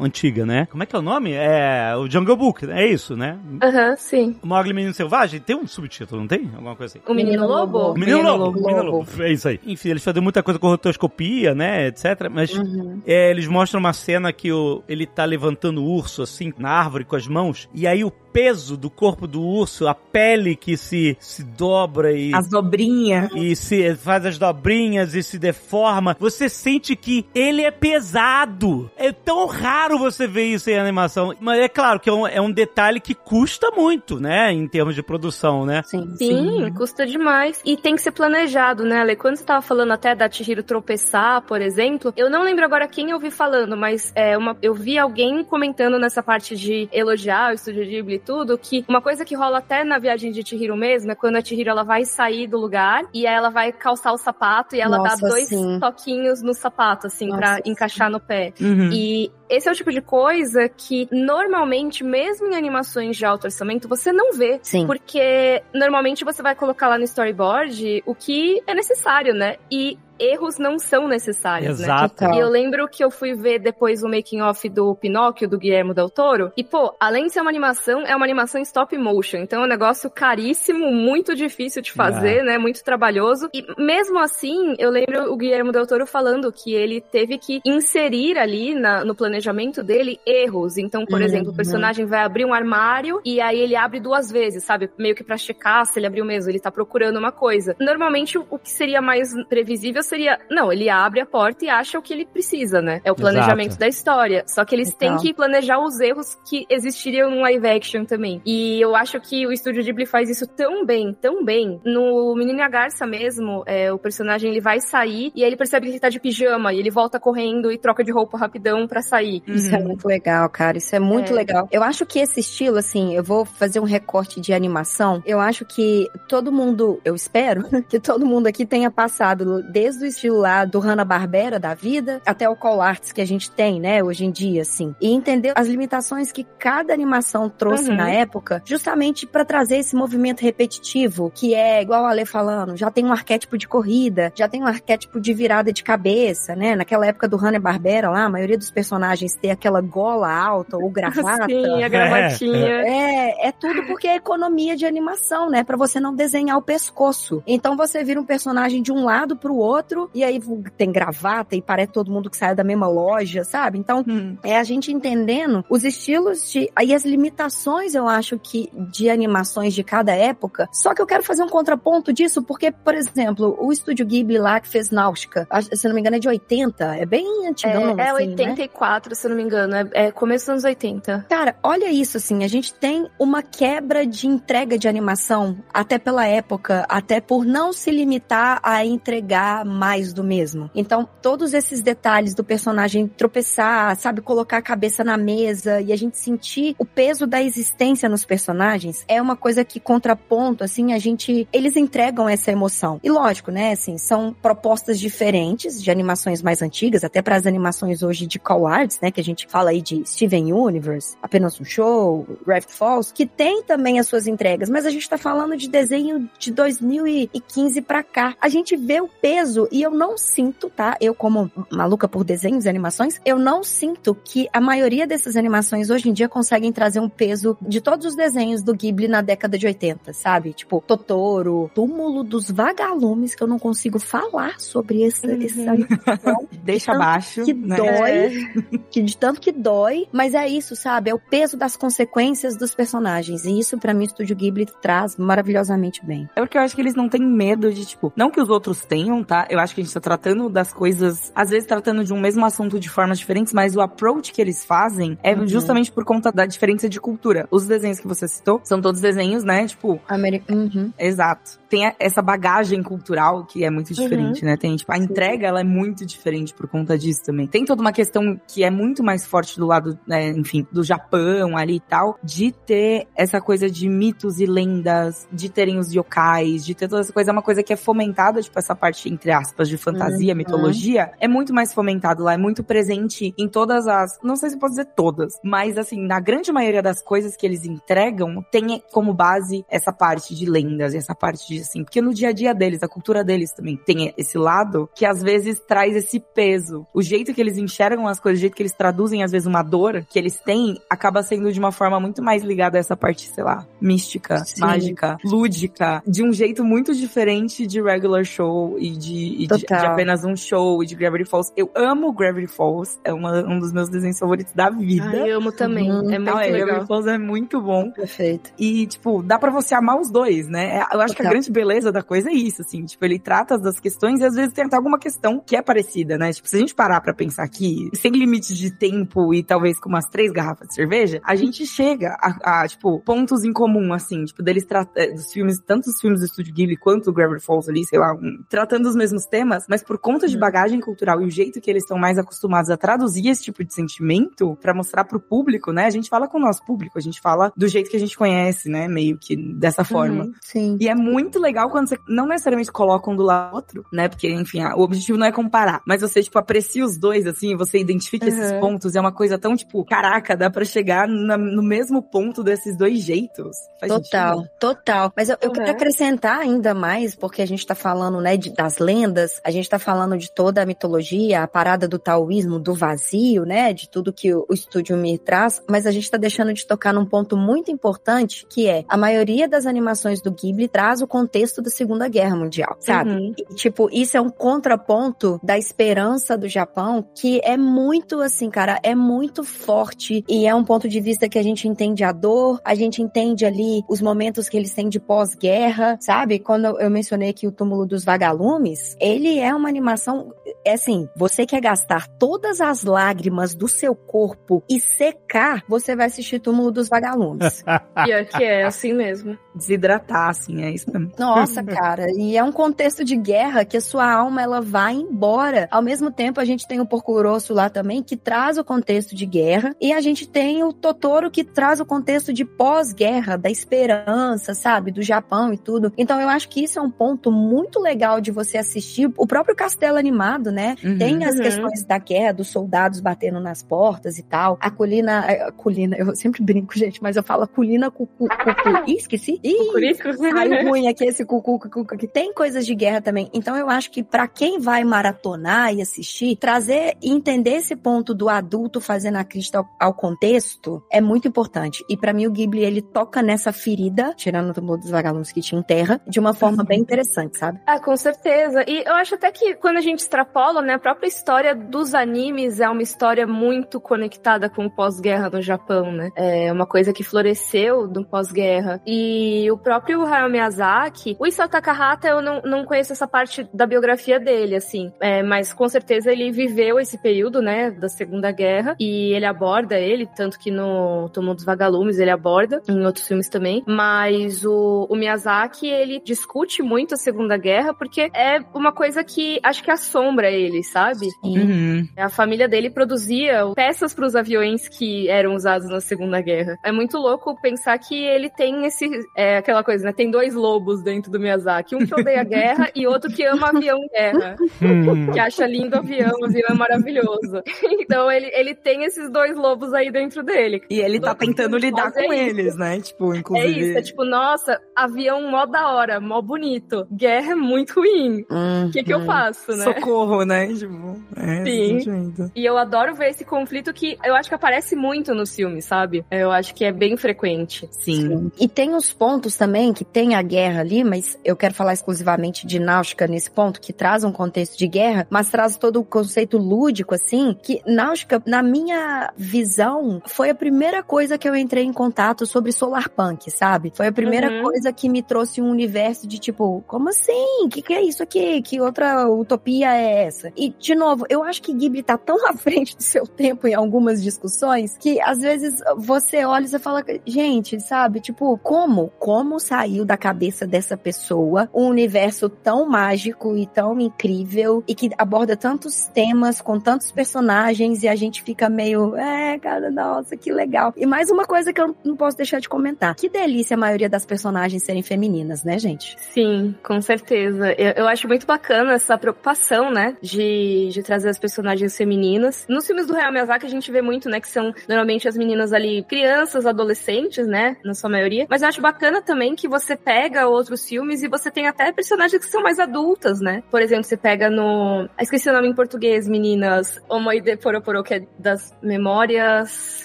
antiga, né? Como é que é o nome? É o Jungle Book, é isso, né? Aham, sim. Mowgli Menino Selvagem, tem um subtítulo, não tem? Alguma coisa assim. O menino lobo? lobo. Menino Menino Lobo, Lobo. Menino Lobo. É isso aí. Enfim, eles fazem muita coisa com rotoscopia, né, etc. Mas Uhum. é, eles mostram uma cena que o, ele tá levantando o urso, assim, na árvore com as mãos. E aí o peso do corpo do urso, a pele que se, se dobra e... As dobrinhas. E se faz as dobrinhas e se deforma. Você sente que ele é pesado. É tão raro você ver isso em animação. Mas é claro que é um, é um detalhe que custa muito, né? Em termos de produção, né? Sim. Sim, custa demais. E tem que ser planejado, né, Ale? Quando você tava falando até da Chihiro tropeçar, por exemplo, eu não lembro agora quem eu vi falando, mas é uma, eu vi alguém comentando nessa parte de elogiar o Estúdio Ghibli e tudo, que uma coisa que rola até na viagem de Chihiro mesmo é quando a Chihiro ela vai sair do lugar e aí ela vai calçar o sapato e ela Nossa, dá dois sim. toquinhos no sapato, assim, pra Nossa, encaixar no pé. Uhum. E esse é o tipo de coisa que normalmente, mesmo em animações de alto orçamento, você não vê. Sim. Porque normalmente você vai colocar lá no storyboard o que é necessário, né? E erros não são necessários, né? Exato. Total. E eu lembro que eu fui ver depois o making off do Pinóquio, do Guilherme Del Toro. E, pô, além de ser uma animação, é uma animação em stop motion. Então é um negócio caríssimo, muito difícil de fazer, né? Muito trabalhoso. E mesmo assim, eu lembro o Guilherme Del Toro falando que ele teve que inserir ali na- no planejamento dele erros. Então, por Uhum. exemplo, o personagem vai abrir um armário e aí ele abre duas vezes, sabe? Meio que pra checar se ele abriu mesmo, ele tá procurando uma coisa. Normalmente, o- o que seria mais previsível seria, não, ele abre a porta e acha o que ele precisa, né? É o planejamento Exato. da história. Só que eles têm Então. que planejar os erros que existiriam no live action também. E eu acho que o estúdio Ghibli faz isso tão bem, tão bem. No Menino e a Garça mesmo, é, o personagem ele vai sair e aí ele percebe que ele tá de pijama e ele volta correndo e troca de roupa rapidão pra sair. Isso é muito legal, cara. Isso é muito É. legal. Eu acho que esse estilo, assim, eu vou fazer um recorte de animação. Eu acho que todo mundo, eu espero, [laughs] que todo mundo aqui tenha passado desde o estilo lá do Hanna-Barbera da vida até o Call Arts que a gente tem, né, hoje em dia, assim. E entender as limitações que cada animação trouxe Uhum. na época, justamente pra trazer esse movimento repetitivo, que é, igual a Ale falando, já tem um arquétipo de corrida, já tem um arquétipo de virada de cabeça, né? Naquela época do Hanna-Barbera lá, a maioria dos personagens ter aquela gola alta ou [laughs] gravata. Sim, a gravatinha. É, é tudo porque é economia de animação, né? Pra você não desenhar o pescoço. Então você vira um personagem de um lado pro outro, e aí tem gravata e parece todo mundo que saiu da mesma loja, sabe? Então Hum. é a gente entendendo os estilos de. Aí as limitações, eu acho que, de animações de cada época. Só que eu quero fazer um contraponto disso, porque, por exemplo, o estúdio Ghibli lá que fez Náutica, se não me engano, é de 80, é bem antigão. É, é assim, né? 84, se eu não me engano. É, é começo dos anos 80. Cara, olha isso, assim, a gente tem uma quebra de entrega de animação, até pela época, até por não se limitar a entregar mais do mesmo. Então, todos esses detalhes do personagem tropeçar, sabe, colocar a cabeça na mesa e a gente sentir o peso da existência nos personagens, é uma coisa que contraponto, assim, a gente, eles entregam essa emoção. E lógico, né, assim, são propostas diferentes de animações mais antigas, até para as animações hoje de Call Arts, né, que a gente fala aí de Steven Universe, apenas um show, Gravity Falls, que tem também as suas entregas, mas a gente tá falando de desenho de 2015 pra cá. A gente vê o peso E eu não sinto, tá? Eu, como maluca por desenhos e animações, eu não sinto que a maioria dessas animações hoje em dia conseguem trazer um peso de todos os desenhos do Ghibli na década de 80, sabe? Tipo, Totoro, Túmulo dos Vagalumes, que eu não consigo falar sobre essa, Uhum. essa animação. [laughs] Deixa tanto abaixo. Que né? dói, que de tanto que dói, mas é isso, sabe? É o peso das consequências dos personagens. E isso, pra mim, o Estúdio Ghibli traz maravilhosamente bem. É porque eu acho que eles não têm medo de, tipo, não que os outros tenham, tá? Eu acho que a gente tá tratando das coisas, às vezes tratando de um mesmo assunto de formas diferentes, mas o approach que eles fazem é Uhum. justamente por conta da diferença de cultura. Os desenhos que você citou são todos desenhos, né? Tipo, Ameri uhum. Exato. Tem essa bagagem cultural que é muito diferente, né? Tem, tipo, a entrega, ela é muito diferente por conta disso também. Tem toda uma questão que é muito mais forte do lado, né, enfim, do Japão ali e tal, de ter essa coisa de mitos e lendas, de terem os yokais, de ter toda essa coisa, é uma coisa que é fomentada, tipo, essa parte, entre aspas, de fantasia, mitologia, é muito mais fomentado lá, é muito presente em todas as, não sei se eu posso dizer todas, mas assim, na grande maioria das coisas que eles entregam, tem como base essa parte de lendas, essa parte de assim, porque no dia a dia deles, a cultura deles também tem esse lado que às vezes traz esse peso. O jeito que eles enxergam as coisas, o jeito que eles traduzem às vezes uma dor que eles têm, acaba sendo de uma forma muito mais ligada a essa parte, sei lá, mística, Sim. mágica, lúdica, de um jeito muito diferente de regular show e de, e de, de Total. apenas um show e de Gravity Falls. Eu amo Gravity Falls, é uma- um dos meus desenhos favoritos da vida. Ai, eu amo também. É muito Ah, é, legal. Gravity Falls é muito bom. Perfeito. E, tipo, dá pra você amar os dois, né? Eu acho que a Total. Grande beleza da coisa é isso, assim. Tipo, ele trata das questões e às vezes tem até alguma questão que é parecida, né? Tipo, se a gente parar pra pensar aqui, sem limites de tempo e talvez com umas três garrafas de cerveja, a gente chega a, a, tipo, pontos em comum, assim. Tipo, deles tratar dos filmes, tanto os filmes do Estúdio Ghibli quanto o Gravity Falls ali, sei lá, um- tratando os mesmos temas, mas por conta de bagagem cultural e o jeito que eles estão mais acostumados a traduzir esse tipo de sentimento pra mostrar pro público, né? A gente fala com o nosso público, a gente fala do jeito que a gente conhece, né? Meio que dessa forma. Uhum, Sim. E é muito legal quando você não necessariamente coloca um do lado do outro, né? Porque, enfim, o objetivo não é comparar. Mas você, tipo, aprecia os dois, assim, você identifica esses Uhum. pontos. É uma coisa tão, tipo, caraca, dá pra chegar na- no mesmo ponto desses dois jeitos. Faz Total, sentido? total. Mas eu, eu Uhum. quero acrescentar ainda mais, porque a gente tá falando, né, de- das lendas, a gente tá falando de toda a mitologia, a parada do taoísmo, do vazio, né, de tudo que o, o Estúdio Mir traz, mas a gente tá deixando de tocar num ponto muito importante, que é, a maioria das animações do Ghibli traz o contexto da Segunda Guerra Mundial, sabe? Uhum. E, tipo, isso é um contraponto da esperança do Japão, que é muito, assim, cara, é muito forte e é um ponto de vista que a gente entende a dor, a gente entende ali os momentos que eles têm de pós-guerra, sabe? Quando eu mencionei aqui o Túmulo dos Vagalumes, ele é uma animação, é assim, você quer gastar todas as lágrimas do seu corpo e secar, você vai assistir Túmulo dos Vagalumes. [laughs] Pior que é, assim mesmo. Desidratar, assim, é isso mesmo. Nossa, [laughs] cara, e é um contexto de guerra que a sua alma ela vai embora. Ao mesmo tempo, a gente tem o Porco Grosso lá também que traz o contexto de guerra e a gente tem o Totoro que traz o contexto de pós-guerra, da esperança, sabe, do Japão e tudo. Então eu acho que isso é um ponto muito legal de você assistir. O próprio castelo animado, né? Uhum. Tem as Uhum. questões da guerra, dos soldados batendo nas portas e tal. A colina, a colina, eu sempre brinco, gente, mas eu falo colina cucu, cucu. Ih, esqueci. Ih, Cucurisco? Ai, o ruim que esse cucu, cucu, cucu, que tem coisas de guerra também. Então eu acho que pra quem vai maratonar e assistir, trazer e entender esse ponto do adulto fazendo a crítica ao, ao contexto é muito importante. E pra mim o Ghibli, ele toca nessa ferida, tirando o túmulo dos vagalumes que te enterra, de uma forma bem interessante, sabe? Ah, com certeza. E eu acho até que quando a gente extrapola, né, a própria história dos animes é uma história muito conectada com o pós-guerra no Japão, né? É uma coisa que floresceu no pós-guerra. E o próprio Hayao Miyazaki, o Isao Takahata, eu não, não conheço essa parte da biografia dele, assim. É, mas com certeza ele viveu esse período, né, da Segunda Guerra. E ele aborda ele, tanto que no Túmulo dos Vagalumes ele aborda, em outros filmes também. Mas o, o Miyazaki, ele discute muito a Segunda Guerra, porque é uma coisa que acho que assombra ele, sabe? Uhum. A família dele produzia peças para os aviões que eram usados na Segunda Guerra. É muito louco pensar que ele tem esse, é aquela coisa, né? Tem dois lobos dentro do Miyazaki. Um que odeia a guerra e outro que ama avião guerra. Hum. que acha lindo o avião, o avião é maravilhoso. Então ele, ele tem esses dois lobos aí dentro dele. E ele tá tentando lidar com é eles, né? Tipo, É inclusive. isso, é tipo, nossa, avião mó da hora, mó bonito. Guerra é muito ruim. O que que eu faço, né? Socorro, né? Tipo, é, Sim. E eu adoro ver esse conflito que eu acho que aparece muito nos filmes, sabe? Eu acho que é bem frequente. Sim. E tem uns pontos também que tem a guerra ali, mas eu quero falar exclusivamente de Náutica nesse ponto, que traz um contexto de guerra, mas traz todo o conceito lúdico, assim, que Náutica, na minha visão, foi a primeira coisa que eu entrei em contato sobre solarpunk, sabe? Foi a primeira Uhum. coisa que me trouxe um universo de tipo, como assim? O que, que é isso aqui? Que outra utopia é essa? E, de novo, eu acho que Ghibli tá tão [laughs] à frente do seu tempo em algumas discussões que às vezes você olha e você fala, gente, sabe? Tipo, como? Como saiu da cabeça dessa pessoa um universo tão mágico e tão incrível e que aborda tantos temas com tantos personagens e a gente fica meio, é, cara, nossa, que legal. E mais uma coisa que eu não posso deixar de comentar. Que delícia a maioria das personagens serem femininas, né, gente? Sim, com certeza. Eu, eu acho muito bacana essa preocupação, né, de, de trazer as personagens femininas. Nos filmes do Hayao Miyazaki a gente vê muito, né, que são normalmente as meninas ali crianças, adolescentes, né, na sua maioria. Mas eu acho bacana também que você pega outros filmes e você tem até personagens que são mais adultas, né? Por exemplo, você pega no... Ah, Esqueci o nome em português, meninas. Omoide Poroporo, que é das memórias...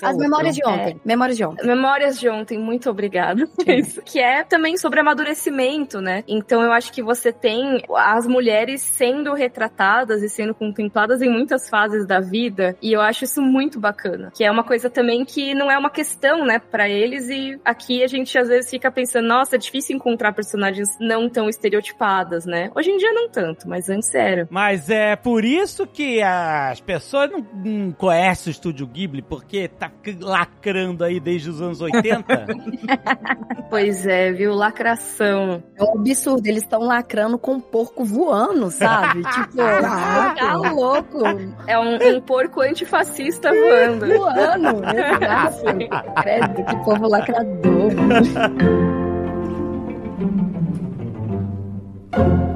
As memórias de É. ontem. Memórias de ontem. Memórias de ontem, muito obrigada. Que é também sobre amadurecimento, né? Então eu acho que você tem as mulheres sendo retratadas e sendo contempladas em muitas fases da vida, e eu acho isso muito bacana. Que é uma coisa também que não é uma questão, né, para eles, e aqui a gente às vezes fica pensando, nossa, é difícil encontrar personagens não tão estereotipadas, né? Hoje em dia não tanto, mas antes era. Mas é por isso que as pessoas não, não conhecem o Estúdio Ghibli, porque tá lacrando aí desde os anos 80. [laughs] Pois é, viu? Lacração. É um absurdo. Eles estão lacrando com um porco voando, sabe? [laughs] tipo, tá louco. É um, um porco antifascista voando. Voando. Exato. [laughs] Credo, que povo lacrador. thank you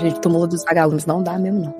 gente, túmulo dos vagalumes não dá mesmo, não.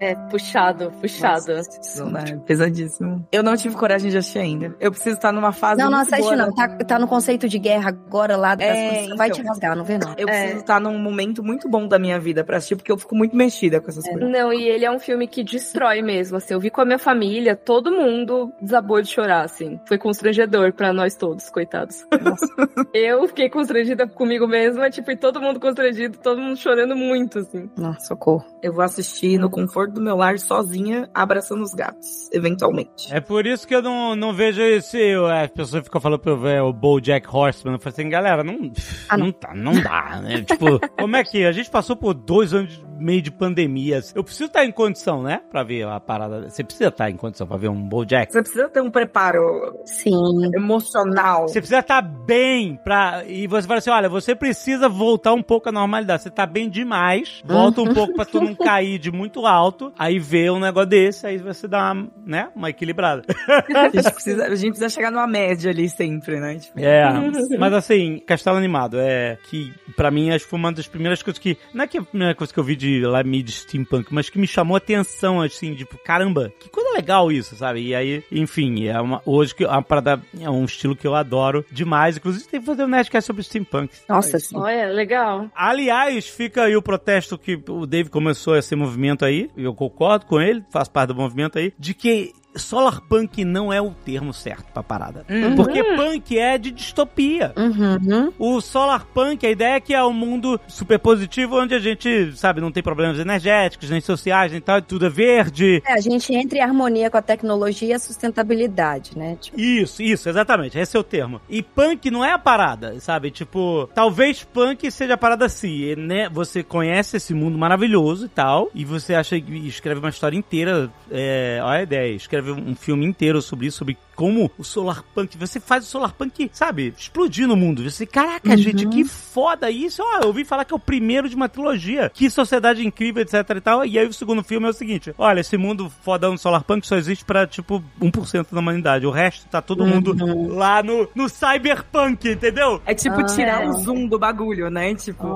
É, puxado, puxado. Nossa, não, é pesadíssimo. Eu não tive coragem de assistir ainda. Eu preciso estar numa fase. Não, não assiste boa não. Tá, tá no conceito de guerra agora lá. Das É, coisas. Vai então. te rasgar, não vê não. Eu É. preciso estar num momento muito bom da minha vida pra assistir, porque eu fico muito mexida com essas coisas. Não, e ele é um filme que destrói mesmo, assim. Eu vi com a minha família, todo mundo desabou de chorar, assim. Foi constrangedor pra nós todos, coitados. [laughs] eu fiquei constrangida comigo mesma, tipo, e todo mundo constrangido, todo mundo chorando muito, assim. Nossa, socorro. Eu vou assistir no conforto do meu lar sozinha, abraçando os gatos, eventualmente. é por isso que eu não, não vejo esse. As pessoas ficam falando pra eu ver o Bojack Horseman. Eu falei assim, galera, não, Ah, não. não, tá, não dá, né? tipo, [laughs] como é que. A gente passou por dois anos meio de pandemia. Eu preciso estar em condição, né? Pra ver a parada. Você precisa estar em condição pra ver um Bojack. Você precisa ter um preparo Sim. emocional. Você precisa estar bem pra. E você fala assim: olha, você precisa voltar um pouco à normalidade. Você tá bem demais. Volta um pouco pra tu não [laughs] cair de muito alto. Aí vê um negócio desse, aí você dá uma, né, uma equilibrada. A gente, [laughs] precisa, a gente precisa chegar numa média ali sempre, né? Tipo, É, [laughs] mas assim, Castelo Animado é que pra mim acho que foi uma das primeiras coisas que não é que a primeira coisa que eu vi de lá mid steampunk, mas que me chamou a atenção assim, tipo, caramba, que coisa legal isso, sabe? E aí, enfim, é uma hoje que a parada é um estilo que eu adoro demais, inclusive tem que fazer um nerdcast sobre steampunk. Nossa, sim. Olha, legal. Aliás, fica aí o protesto que o Dave começou esse movimento aí, e eu concordo com ele, faço parte do movimento aí, de que Solarpunk não é o termo certo pra parada. Porque punk é de distopia. Uhum. O Solar Punk, a ideia é que é um mundo super positivo onde a gente, sabe, não tem problemas energéticos, nem sociais, nem tal, tudo é verde. É, a gente entra em harmonia com a tecnologia e a sustentabilidade, né? Tipo, Isso, isso, exatamente, esse é o termo. E punk não é a parada, sabe? Tipo, talvez punk seja a parada assim, né? Você conhece esse mundo maravilhoso e tal, e você acha que escreve uma história inteira, é, olha a ideia, escreve um filme inteiro sobre isso, sobre como o Solarpunk, você faz o Solarpunk, sabe, explodir no mundo. Você, caraca, gente, que foda isso. Ó, eu ouvi falar que é o primeiro de uma trilogia. Que sociedade incrível, etc e tal. E aí o segundo filme é o seguinte: olha, esse mundo fodão do Solarpunk só existe pra, tipo, 1% da humanidade. O resto tá todo mundo lá no, no Cyberpunk, entendeu? É tipo Ah, tirar é. o zoom do bagulho, né? Tipo.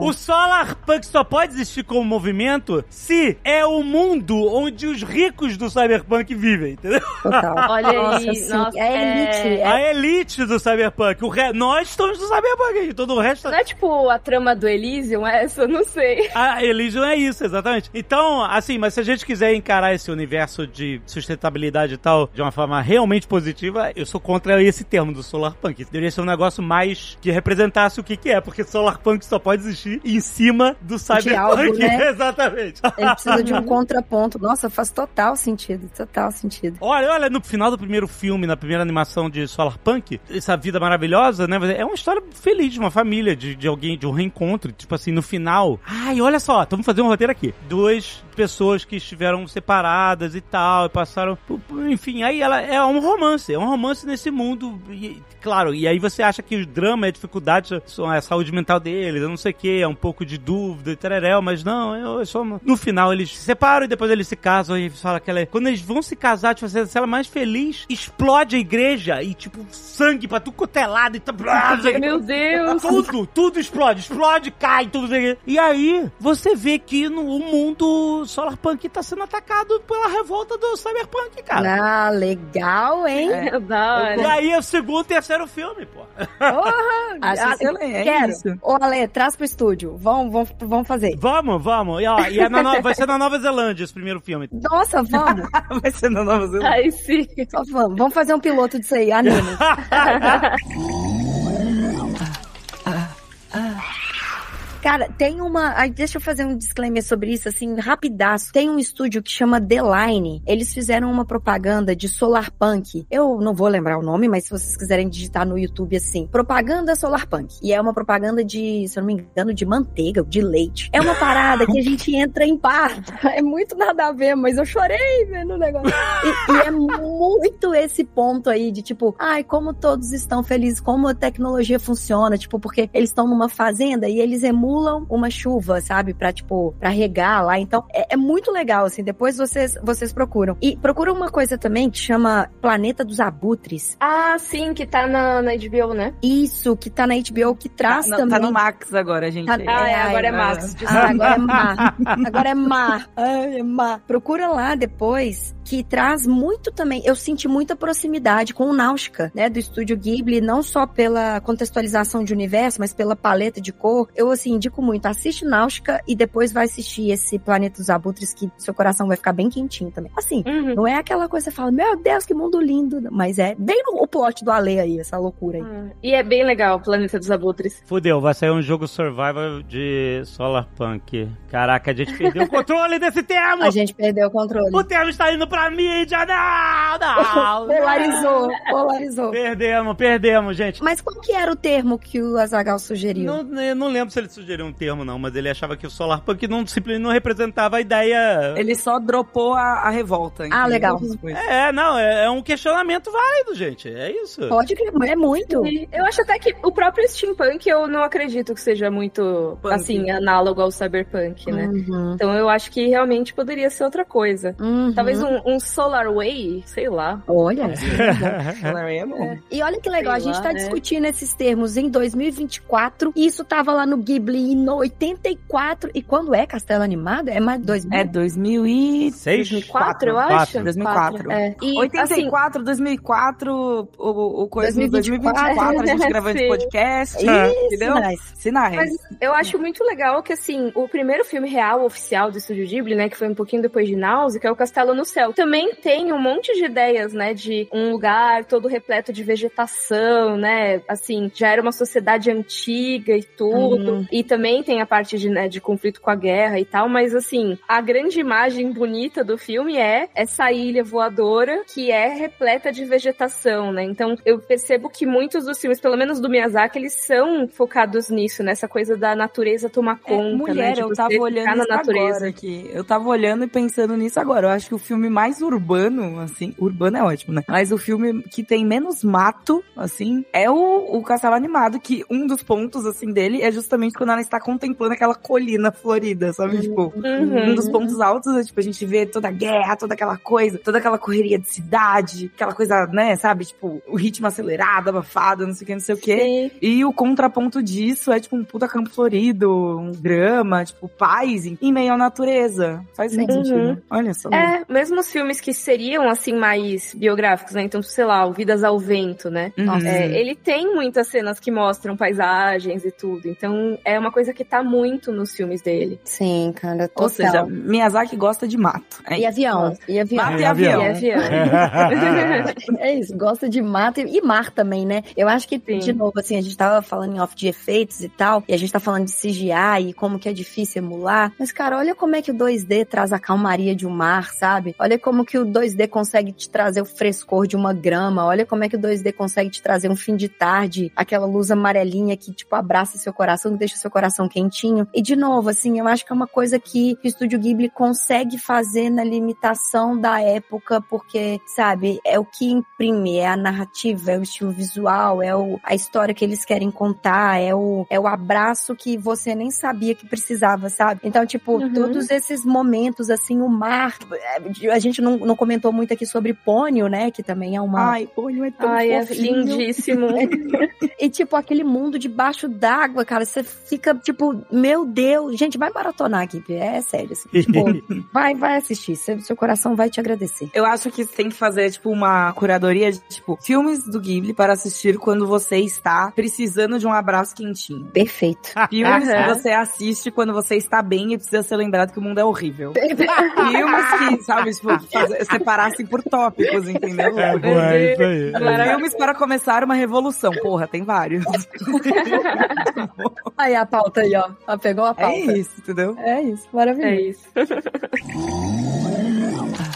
O Solarpunk só pode existir como movimento se é o mundo onde os ricos do Cyberpunk vivem, entendeu? Total. Olha aí, Nossa, sim. nossa, é elite. é- É... A elite do Cyberpunk. O re... Nós estamos no Cyberpunk, todo o resto... Não é tipo a trama do Elysium essa? Eu não sei. A Elysium é isso, exatamente. Então, assim, mas se a gente quiser encarar esse universo de sustentabilidade e tal de uma forma realmente positiva, eu sou contra esse termo do Solarpunk. Deveria ser um negócio mais que representasse o que que é, porque Solarpunk só pode existir em cima do Cyberpunk. algo, né? [laughs] Exatamente. Ele precisa de um contraponto. Nossa, faz total sentido. Total sentido. Olha, olha, no final do primeiro filme, na primeira animação de Solarpunk, essa vida maravilhosa, né? É uma história feliz de uma família, de, de alguém, de um reencontro. Tipo assim, no final. Ai, olha só, vamos fazer um roteiro aqui. Duas pessoas que estiveram separadas e tal, e passaram. Enfim, aí ela é um romance, é um romance nesse mundo. E, claro, e aí você acha que o drama a dificuldade são a saúde mental deles, eu não sei o que, é um pouco de dúvida e tereréu, mas não, eu, eu só. No final eles se separam e depois eles se casam e fala que ela é. Quando eles vão se casar, tipo, a cena mais feliz, explode a igreja e, tipo, sangue pra tudo quanto é e tá. Meu Deus. Tudo, tudo explode, explode, cai, tudo. E aí, você vê que no o mundo Solarpunk tá sendo atacado pela revolta do Cyberpunk, cara. Ah, legal, hein? É da hora. E aí é o segundo e terceiro filme, pô. [laughs] Acho Ah, excelente. Quero. isso. Ô, Ale, traz pro estúdio. Vamos, vamos, vamos fazer. Vamos, vamos. E, ó, e é na no- vai ser na Nova Zelândia esse primeiro filme. Nossa, vamos. [laughs] Vai ser na Nova Zelândia. Ai, sim. Só vamos. Vamos fazer um piloto disso aí, anime. [laughs] Cara, tem uma. ai, deixa eu fazer um disclaimer sobre isso, assim, rapidaço. Tem um estúdio que chama The Line. Eles fizeram uma propaganda de Solarpunk. Eu não vou lembrar o nome, mas se vocês quiserem digitar no YouTube assim, propaganda Solarpunk. E é uma propaganda de, se eu não me engano, de manteiga, de leite. É uma parada que a gente entra em par. [laughs] É muito nada a ver, mas eu chorei vendo o negócio. E, e é muito esse ponto aí de tipo, ai, como todos estão felizes, como a tecnologia funciona, tipo, porque eles estão numa fazenda e eles emulam uma chuva, sabe, pra tipo, pra regar lá. Então, é, é muito legal, assim. Depois vocês, vocês procuram. E procuram uma coisa também que chama Planeta dos Abutres. Ah, sim, que tá na, na HBO, né? Isso, que tá na HBO, que traz Tá, no- também. tá no Max agora, gente. Tá- Ah, é, agora é Max. Ah, agora é má. Agora é má. Ai, é má. Procura lá depois, que traz muito também. Eu senti muita proximidade com o Náutica, né? Do estúdio Ghibli, não só pela contextualização de universo, mas pela paleta de cor. Eu, assim, indico muito. Assiste Náutica e depois vai assistir esse Planeta dos Abutres, que seu coração vai ficar bem quentinho também. Assim, Uhum. não é aquela coisa que você fala, meu Deus, que mundo lindo. Mas é bem no, o plot do Ale aí, essa loucura aí. Ah, E é bem legal o Planeta dos Abutres. Fudeu, vai sair um jogo survival de Solarpunk. Caraca, a gente perdeu o controle desse termo! A gente perdeu o controle. O termo está indo pra mídia! Não! Não! [laughs] Polarizou, polarizou. Perdemos, perdemos, gente. Mas qual que era o termo que o Azagal sugeriu? Não, eu não lembro se ele sugeriu um termo, não, mas ele achava que o Solarpunk não, simplesmente não representava a ideia. Ele só dropou a, a revolta. Ah, legal. É, não, é, é um questionamento válido, gente. É isso. Pode crer, é muito. E Eu acho até que o próprio steampunk eu não acredito que seja muito, Punk. assim, análogo ao cyberpunk, né? Uhum, Então eu acho que realmente poderia ser outra coisa. uhum. Talvez um, um Solar Way, sei lá. Olha. [laughs] Ela é bom. E olha que legal, Sei a gente lá, tá né? discutindo esses termos em 2024 e isso tava lá no Ghibli em 84. E quando é Castelo Animado? É mais 2000? É 2000 e... Seis? 2004, eu acho. 2004. É. E, assim, 84, 2004, o, o coisa 2024, 2024, a gente gravando [laughs] sim. podcast. Ih, entendeu? sinais. Sinais. Mas eu acho muito legal que, assim, o primeiro filme real, oficial do Estúdio Ghibli, né, que foi um pouquinho depois de Náusea, que é o Castelo no Céu, também tem um monte de ideias, né, de um lugar todo repleto de vegetação, né, assim, já era uma sociedade antiga e tudo, Uhum. e também tem a parte de, né, de conflito com a guerra e tal, mas assim, a grande imagem bonita do filme é essa ilha voadora que é repleta de vegetação, né? Então eu percebo que muitos dos filmes, pelo menos do Miyazaki, eles são focados nisso, nessa coisa da natureza tomar É, conta, mulher, né? Eu tava olhando na natureza. aqui. Eu tava olhando e pensando nisso agora. Eu acho que o filme mais urbano, assim, urbano é ótimo, né? Mas o filme que tem menos mato, assim, é o, o Castelo Animado, que um dos pontos, assim, dele é justamente quando ela está contemplando aquela colina florida, sabe? Tipo, Uhum. um dos pontos altos é, tipo, a gente vê toda a guerra, toda aquela coisa, toda aquela correria de cidade, aquela coisa, né, sabe? Tipo, o ritmo acelerado, abafado, não sei o que, não sei o que. Sim. E o contraponto disso é, tipo, um puta campo florido, um grama, tipo, paz em, meio à natureza. Faz Sim. sentido. Uhum. Olha só. É, mesmo filmes que seriam, assim, mais biográficos, né? Então, sei lá, o Vidas ao Vento, né? Uhum. É, ele tem muitas cenas que mostram paisagens e tudo. Então, é uma coisa que tá muito nos filmes dele. Sim, cara, total. Ou seja, Miyazaki gosta de mato. É e avião, e avião. Mato É, e avião. E avião. [laughs] É isso, gosta de mato e, e mar também, né? Eu acho que, Sim. de novo, assim, a gente tava falando em off de efeitos e tal, e a gente tá falando de CGI e como que é difícil emular. Mas, cara, olha como é que o 2D traz a calmaria de um mar, sabe? Olha como que o 2D consegue te trazer o frescor de uma grama. Olha como é que o 2D consegue te trazer um fim de tarde, aquela luz amarelinha que, tipo, abraça seu coração, que deixa seu coração quentinho. E, de novo, assim, eu acho que é uma coisa que o Estúdio Ghibli consegue fazer na limitação da época, porque, sabe, é o que imprime, é a narrativa, é o estilo visual, é o, a história que eles querem contar, é o, é o abraço que você nem sabia que precisava, sabe? Então, tipo, Uhum. todos esses momentos, assim, o mar, a gente não, não comentou muito aqui sobre Pônio, né, que também é uma... Ai, olho é tão Ai, é lindíssimo. [laughs] E, tipo, aquele mundo debaixo d'água, cara, você fica, tipo, meu Deus, gente, vai maratonar aqui, é sério, assim, tipo, [laughs] vai, vai assistir, seu, seu coração vai te agradecer. Eu acho que tem que fazer, tipo, uma curadoria de, tipo, filmes do Ghibli para assistir quando você está precisando de um abraço quentinho. Perfeito. [laughs] Filmes que você assiste quando você está bem e precisa ser lembrado que o mundo é horrível. Filmes que, sabe, tipo, fazer, [laughs] separar assim por tópicos, entendeu? É, pô, é isso aí. Maravilhoso. Filmes para começar uma revolução. Porra, tem vários. [laughs] Aí a pauta aí, ó. Ela pegou a É pauta. isso, entendeu? É isso, maravilhoso. É isso. [laughs]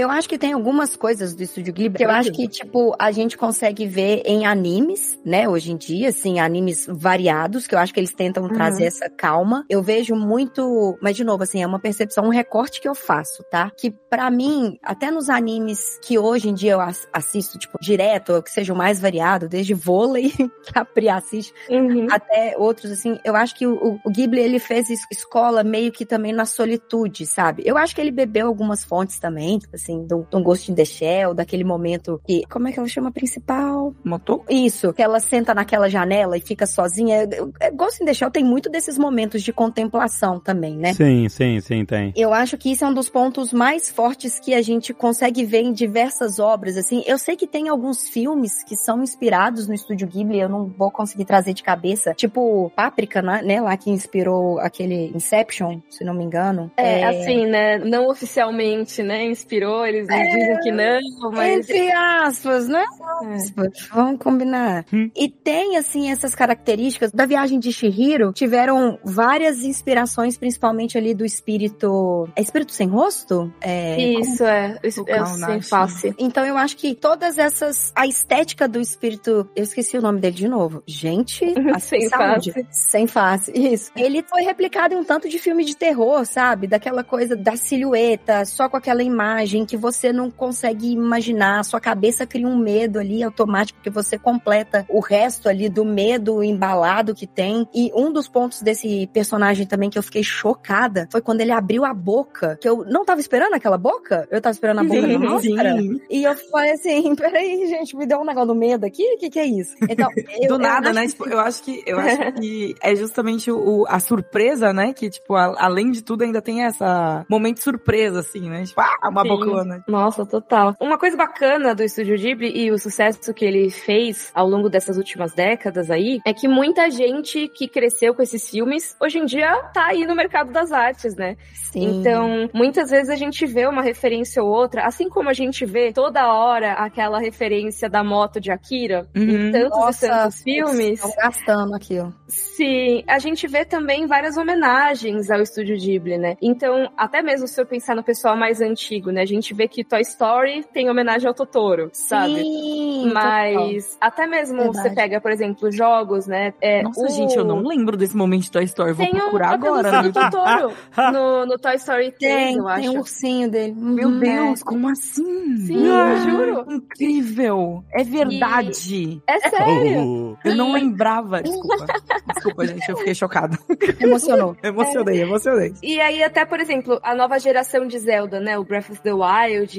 Eu acho que tem algumas coisas do Estúdio Ghibli que eu acho que, tipo, a gente consegue ver em animes, né, hoje em dia, assim, animes variados, que eu acho que eles tentam trazer essa calma. Eu vejo muito, mas de novo, assim, é uma percepção, um recorte que eu faço, tá? Que pra mim, até nos animes que hoje em dia eu as- assisto, tipo, direto, ou que sejam mais variado, desde vôlei, [laughs] que a Pri assiste, Uhum. até outros, assim, eu acho que o, o Ghibli, ele fez es- escola meio que também na solitude, sabe? Eu acho que ele bebeu algumas fontes também, tipo assim, do, do Ghost in the Shell, daquele momento que, como é que ela chama a principal? Motor? Isso, que ela senta naquela janela e fica sozinha. Eu- Ghost in the Shell tem muito desses momentos de contemplação também, né? Sim, sim, sim, tem. Eu acho que isso é um dos pontos mais fortes que a gente consegue ver em diversas obras, assim. Eu sei que tem alguns filmes que são inspirados no Estúdio Ghibli, eu não vou conseguir trazer de cabeça. Tipo, Páprica, né? né, Lá que inspirou aquele Inception, se não me engano. É, assim, né? Não oficialmente, né? Inspirou, eles dizem que não, mas. Entre aspas, né? É. Aspas, Vamos combinar. Hum. E tem, assim, essas características. Da viagem de Shihiro, tiveram várias inspirações, principalmente ali do espírito. É espírito sem rosto? É. Isso, é. Isso, O é sem face. Então eu acho que todas essas. A estética do espírito. Eu esqueci o nome dele de novo. Gente, [laughs] Sem saúde. face. Sem face, isso. Ele foi replicado em um tanto de filme de terror, sabe? Daquela coisa da silhueta, só com aquela imagem que você não consegue imaginar. Sua cabeça cria um medo ali automático que você completa o resto ali do medo embalado que tem. E um dos pontos desse personagem também que eu fiquei chocada foi quando ele abriu a boca. Que eu não tava esperando aquela boca. Eu tava esperando a boca da máscara. E eu falei assim, [laughs] peraí, gente, me deu um negócio do medo aqui? O que que é isso? Então, [laughs] eu, Do nada, né? Tipo, eu acho que eu [laughs] acho que é justamente o, a surpresa, né? Que, tipo, a- além de tudo, ainda tem essa momento surpresa, assim, né? Tipo, ah, uma Sim. boca Nossa, total. Uma coisa bacana do Estúdio Ghibli e o sucesso que ele fez ao longo dessas últimas décadas aí é que muita gente que cresceu com esses filmes hoje em dia tá aí no mercado das artes, né? Sim. Então, muitas vezes a gente vê uma referência ou outra, assim como a gente vê toda hora aquela referência da moto de Akira Uhum. em tantos Nossa, e tantos filmes. Estão gastando aquilo. Sim, a gente vê também várias homenagens ao Estúdio Ghibli, né? Então, até mesmo se eu pensar no pessoal mais antigo, né? A gente vê que Toy Story tem homenagem ao Totoro, sabe? Sim, Mas até mesmo Verdade. você pega, por exemplo, jogos, né? É, Nossa, o- gente, eu não lembro desse momento de Toy Story. Vou Tem um procurar a agora. do YouTube. Totoro [laughs] no, no Toy Story 3, Tem, eu acho. tem um ursinho dele. Meu Uhum. Deus, como assim? Sim, Ah, eu juro. Incrível. É verdade. É sério. [laughs] Eu não E- lembrava. Desculpa. [laughs] Desculpa, gente, eu fiquei chocada. Emocionou. Emocionei, emocionei. E aí, até, por exemplo, a nova geração de Zelda, né? O Breath of the Wild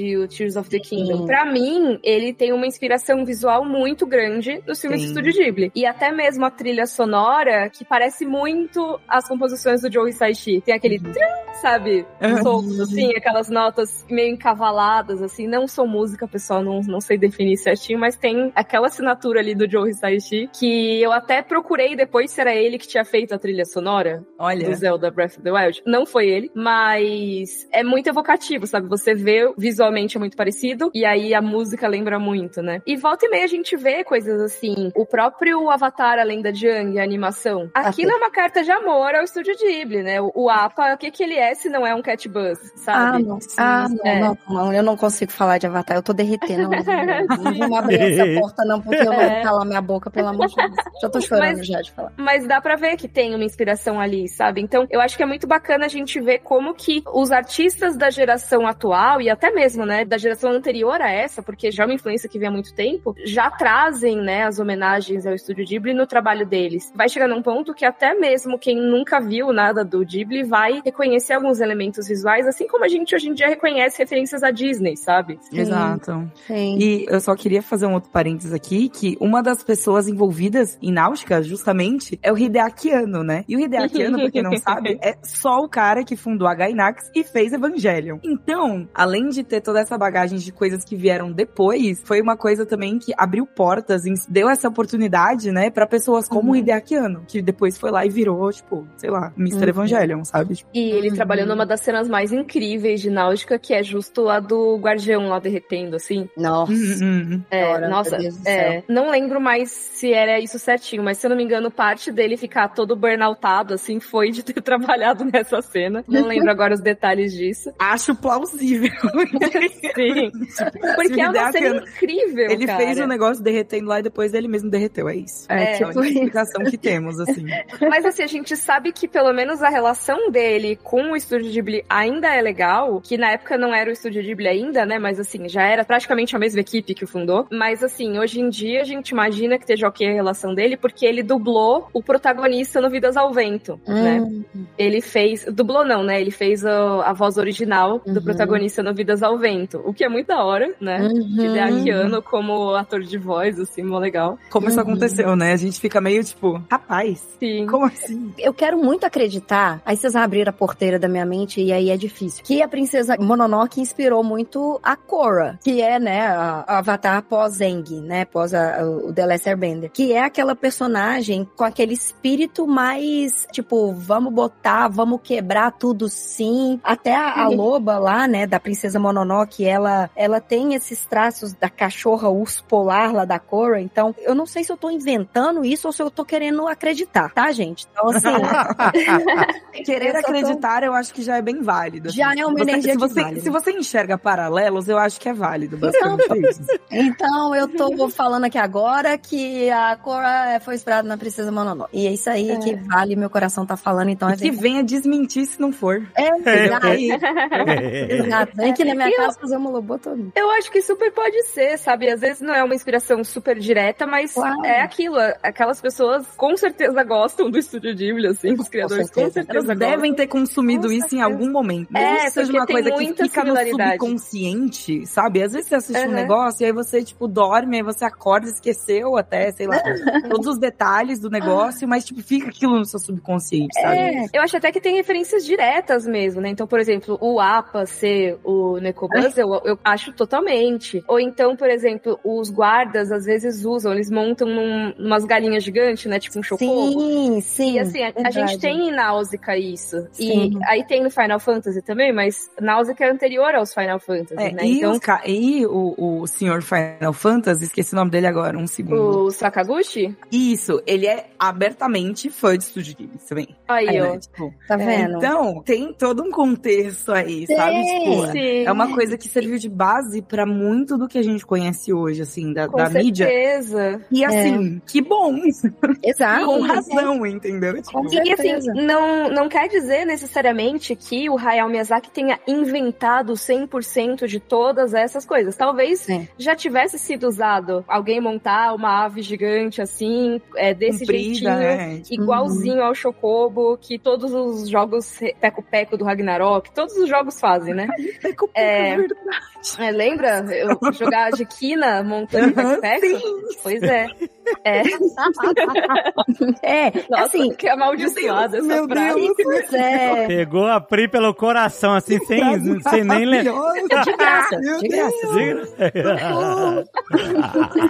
e o Tears of the Kingdom. Sim. Pra mim, ele tem uma inspiração visual muito grande nos filmes Sim. do Estúdio Ghibli. E até mesmo a trilha sonora, que parece muito as composições do Joe Hisaishi. Tem aquele trum, sabe? Uhum. Solto, assim, aquelas notas meio encavaladas, assim. Não sou música, pessoal, não, não sei definir certinho, mas tem aquela assinatura ali do Joe Hisaishi, que eu até procurei depois se era ele que tinha feito a trilha sonora do Olha. Zelda Breath of the Wild. Não foi ele, mas é muito evocativo, sabe? Você vê visualmente é muito parecido e aí a música lembra muito, né? E volta e meia a gente vê coisas assim. O próprio Avatar, a lenda de Aang, a animação. Aquilo é uma carta de amor ao estúdio Ghibli, né? O, o APA, o que que ele é se não é um cat buzz, Ah, sabe? não. Ah, não, É. não, não, eu não consigo falar de Avatar, eu tô derretendo. [laughs] Não, não, não vamos abrir essa porta, não, porque eu vou É. calar minha boca, pelo amor de Deus. Já tô chorando Mas- já de falar. Mas dá pra ver que tem uma inspiração ali, sabe? Então, eu acho que é muito bacana a gente ver como que os artistas da geração atual e até mesmo, né, da geração anterior a essa, porque já é uma influência que vem há muito tempo, já trazem, né, as homenagens ao Estúdio Ghibli no trabalho deles. Vai chegar num ponto que até mesmo quem nunca viu nada do Ghibli vai reconhecer alguns elementos visuais, assim como a gente hoje em dia reconhece referências à Disney, sabe? Exato. Sim. E eu só queria fazer um outro parênteses aqui, que uma das pessoas envolvidas em Náutica, justamente, é o Hideaki Anno, né? E o Hideaki Anno, pra quem não [laughs] sabe, é só o cara que fundou a Gainax e fez Evangelion. Então, além de ter toda essa bagagem de coisas que vieram depois, foi uma coisa também que abriu portas, e deu essa oportunidade, né, pra pessoas como o Hideaki Anno, que depois foi lá e virou, tipo, sei lá, Mr. Uhum. Evangelion, sabe? Tipo, E ele Uhum. trabalhou numa das cenas mais incríveis de Náutica, que é justo a do guardião lá derretendo, assim. Nossa. hum, hum, hum. É, Ora, nossa, é, não lembro mais se era isso certinho, mas se eu não me engano, parte dele ficar todo burnoutado, assim, foi de ter [laughs] trabalhado nessa cena. Não lembro agora os detalhes disso. Acho plausível. Sim. Porque é uma cena incrível, Ele cara. fez o negócio derretendo lá e depois ele mesmo derreteu, é isso. É, É, tipo a única explicação que temos, assim. [laughs] Mas assim, a gente sabe que pelo menos a relação dele com o Estúdio Ghibli ainda é legal, que na época não era o Estúdio Ghibli ainda, né? Mas assim, já era praticamente a mesma equipe que o fundou. Mas assim, hoje em dia a gente imagina que esteja ok a relação dele, porque ele dublou o protagonista no Vidas ao Vento, né? Hum, Ele fez. Dublou não, né? Ele fez a, a voz original do Uhum. protagonista no Vidas ao Vento. O que é muito da hora, né? uhum. Hideaki Anno como ator de voz, assim, mó legal. Como isso Uhum. aconteceu, né? A gente fica meio tipo, rapaz, Sim. como assim? Eu quero muito acreditar, aí vocês abriram a porteira da minha mente e aí é difícil, que a princesa Mononoke inspirou muito a Korra, que é, né, a, a avatar pós-Zeng, né, pós a- o The Last Airbender, que é aquela personagem com aquele espírito mais, tipo, vamos botar, vamos quebrar tudo sim. Até a, a [laughs] loba lá, né, da princesa Mononoke, ela, ela tem esses traços da cachorra urso polar lá da Korra, então eu não sei se eu tô inventando isso ou se eu tô querendo acreditar, tá, gente? Então, assim, [laughs] Querer Eu só tô- acreditar, eu acho que já é bem válido. assim. Já é uma Você- energia se você, se você enxerga paralelos, eu acho que é válido, isso. Então eu tô falando aqui agora que a Korra foi inspirada na Princesa Mononoke. E é isso aí que vale, meu coração tá falando, então é E que venha desmentir se não for. É, [laughs] exato. Aí, exato. Vem aqui na minha E eu- casa fazer uma lobotomia. Eu acho que super pode ser, sabe? Às vezes não é uma inspiração super direta, mas Claro. é aquilo. Aquelas pessoas com certeza gostam do Estúdio Ghibli, assim. Os criadores com certeza. certeza, elas gostam. devem ter consumido Com isso em certeza. algum momento. É, Mesmo que seja uma tem coisa que fica no subconsciente, sabe? Às vezes você assiste um Uhum. negócio e aí você, tipo, dorme, aí você acorda, esqueceu até, sei lá, [laughs] todos os detalhes do negócio, mas, tipo, fica aquilo no seu subconsciente, sabe? É, eu acho até que tem referências diretas mesmo, né? Então, por exemplo, o APA ser o do Necobus, eu, eu acho totalmente. Ou então, por exemplo, os guardas às vezes usam, eles montam num, umas galinhas gigantes, né? Tipo um chocobo. Sim, sim. E assim, a, a gente tem em Náusica isso. Sim. E aí tem no Final Fantasy também, mas Náusica é anterior aos Final Fantasy, É, né? e Então, os e o, o senhor Final Fantasy, esqueci o nome dele agora, um segundo. o Sakaguchi? Isso, ele é abertamente fã de Studio Ghibli também. Aí, É, ó. né, tipo, Tá vendo? Então, tem todo um contexto aí, sabe? Sim. Tipo, Sim. É uma coisa que serviu de base pra muito do que a gente conhece hoje, assim, da, Com da mídia. certeza. E assim, que bom, Exato. com razão, entendeu? Tipo, Com E assim, não, não quer dizer necessariamente que o Hayao Miyazaki tenha inventado 100% de todas essas coisas. Talvez Sim. já tivesse sido usado alguém montar uma ave gigante assim, é, desse comprida, jeitinho. né? Igualzinho ao Chocobo, que todos os jogos Peco-Peco do Ragnarok, todos os jogos fazem, né? [laughs] Peco, É. verdade. É, lembra? Eu [laughs] jogar de Kina montando Aham, Peco-Peco? Pois é. É. [laughs] É, Nossa, assim, que amaldiçoada essa Meu frase. Deus. pois é. Pegou a Pri pelo coração, assim, sem, sem nem ler. De graça, Meu de graça.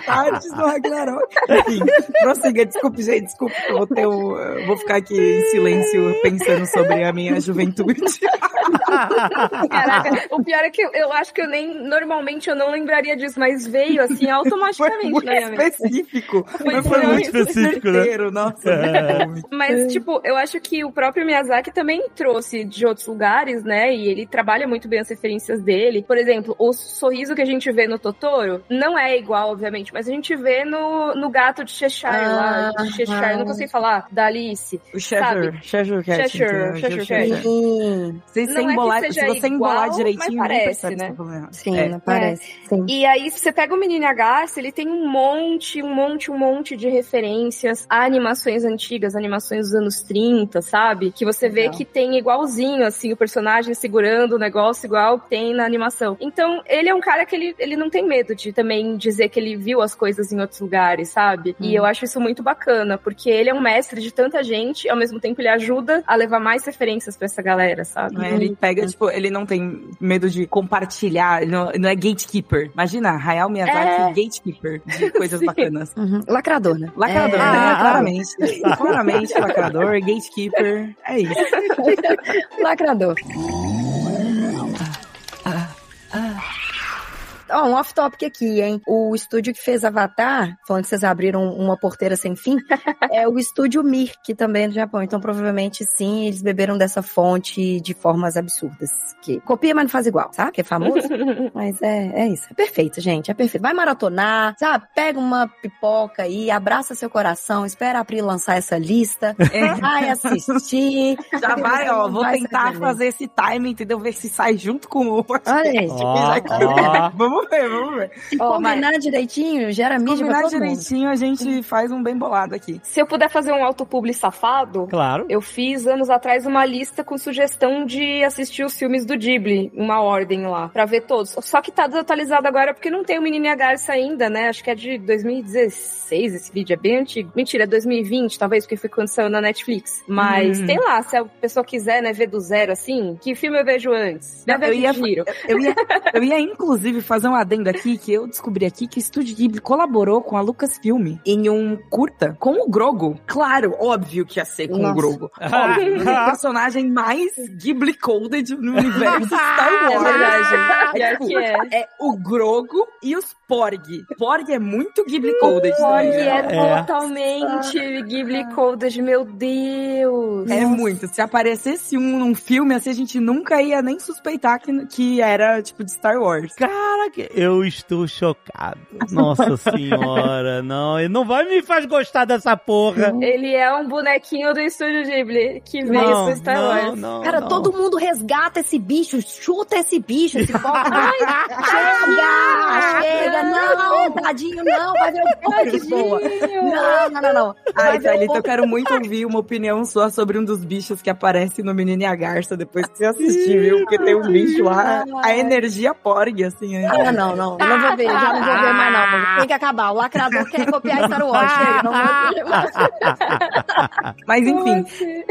Tardes [laughs] do Ragnarok. Enfim, prossiga, desculpe, gente, desculpe, eu vou, ter eu vou ficar aqui em silêncio pensando sobre a minha juventude. Caraca, o pior é que eu, eu acho que eu nem. Normalmente eu não lembraria disso, mas veio assim [laughs] Foi automaticamente muito minha mente. específico. [laughs] Foi mas foi muito específico, né? certeiro, Nossa, É. muito. Mas, tipo, eu acho que o próprio Miyazaki também trouxe de outros lugares, né? E ele trabalha muito bem as referências dele. Por exemplo, o sorriso que a gente vê no Totoro não é igual, obviamente, mas a gente vê no, no gato de Cheshire lá. De Cheshire, eu não consigo falar, da Alice. O Cheshire, Cheshire Cat. Cheshire? Cheshire Cat. Sim, sem é embolar, se você embolar igual, direitinho, mas nem parece, né? Sim, É. não parece. Sim. E aí, se você pega o Menino Agassi, ele tem um monte, um monte, um monte de referências a animações antigas, animações dos anos 30, sabe? Que você vê Legal. que tem igualzinho, assim, o personagem segurando o negócio igual tem na animação. Então, ele é um cara que ele, ele não tem medo de também dizer que ele viu as coisas em outros lugares, sabe? E eu acho isso muito bacana, porque ele é um mestre de tanta gente, ao mesmo tempo ele ajuda a levar mais referências pra essa galera, sabe? É? Ele pega, tipo, ele não tem medo de compartilhar, não, não é gatekeeper. Imagina, Hayao Miyazaki, É. gatekeeper de [laughs] coisas Sim. bacanas. Uhum. Lacrador, né? Lacrador, É, né? claramente. claramente, lacrador, gatekeeper, é isso. [laughs] Lacrador. [laughs] Ó, um off-topic aqui, hein? O estúdio que fez Avatar, falando que vocês abriram uma porteira sem fim, [laughs] é o estúdio Mir, que também é do Japão. Então, provavelmente, sim, eles beberam dessa fonte de formas absurdas. Que copia, mas não faz igual, sabe? Que é famoso. [laughs] mas é, é isso. É perfeito, gente. É perfeito. Vai maratonar, sabe? Pega uma pipoca aí, abraça seu coração, espera a April lançar essa lista, [laughs] É. vai assistir. Já vai, ó, vou Vai tentar fazer esse time, entendeu? Ver se sai junto com o Olha aí. Ó, ó. Vamos ver, vamos ver. Se Ó, combinar direitinho, gera mídia pra Combinar todo mundo. direitinho, a gente faz um bem bolado aqui. Se eu puder fazer um autopubli safado, Claro. Eu fiz anos atrás uma lista com sugestão de assistir os filmes do Ghibli, uma ordem lá, pra ver todos. Só que tá desatualizado agora porque não tem o Menino e a Garça ainda, né? Acho que é de 2016 esse vídeo, é bem antigo. Mentira, é 2020, talvez, porque foi quando saiu na Netflix. Mas Hum. tem lá, se a pessoa quiser, né, ver do zero assim, que filme eu vejo antes? Não, eu ia- Giro. Eu ia, eu ia, [laughs] inclusive, fazer um adendo aqui, que eu descobri aqui que o Estúdio Ghibli colaborou com a Lucasfilm em um curta com o Grogo. Claro, óbvio que ia ser com o Nossa. Grogo. [laughs] Óbvio, o personagem mais Ghibli-coded no universo [laughs] Star É Wars. verdade. Pior tipo, é. É o Grogo e os Porg. Porg é muito Ghibli-coded. Porg também, é, né? É. totalmente Ghibli Coded, meu Deus. É muito. Se aparecesse um num filme, assim, a gente nunca ia nem suspeitar que, que era, tipo, de Star Wars. Caraca, eu estou chocado. Nossa [laughs] senhora, não. Ele não vai me faz gostar dessa porra. Ele é um bonequinho do estúdio Ghibli que veio Não, pro Star não, Wars. não, Cara, não. todo mundo resgata esse bicho, chuta esse bicho, esse [laughs] pobre. chega! Chega Não, tadinho, não, vai ver o que voa. Não, não, não, não. Ai, Thalita, eu quero muito ouvir uma opinião sua sobre um dos bichos que aparece no Menino e a Garça depois que você assistir, viu? Porque tem um bicho lá, a energia porg, assim. Ah, não, não. Eu não vou ver, já não vou ver mais, não. Tem que acabar. O lacrador quer copiar Star Wars. chega, não vou. Mas enfim,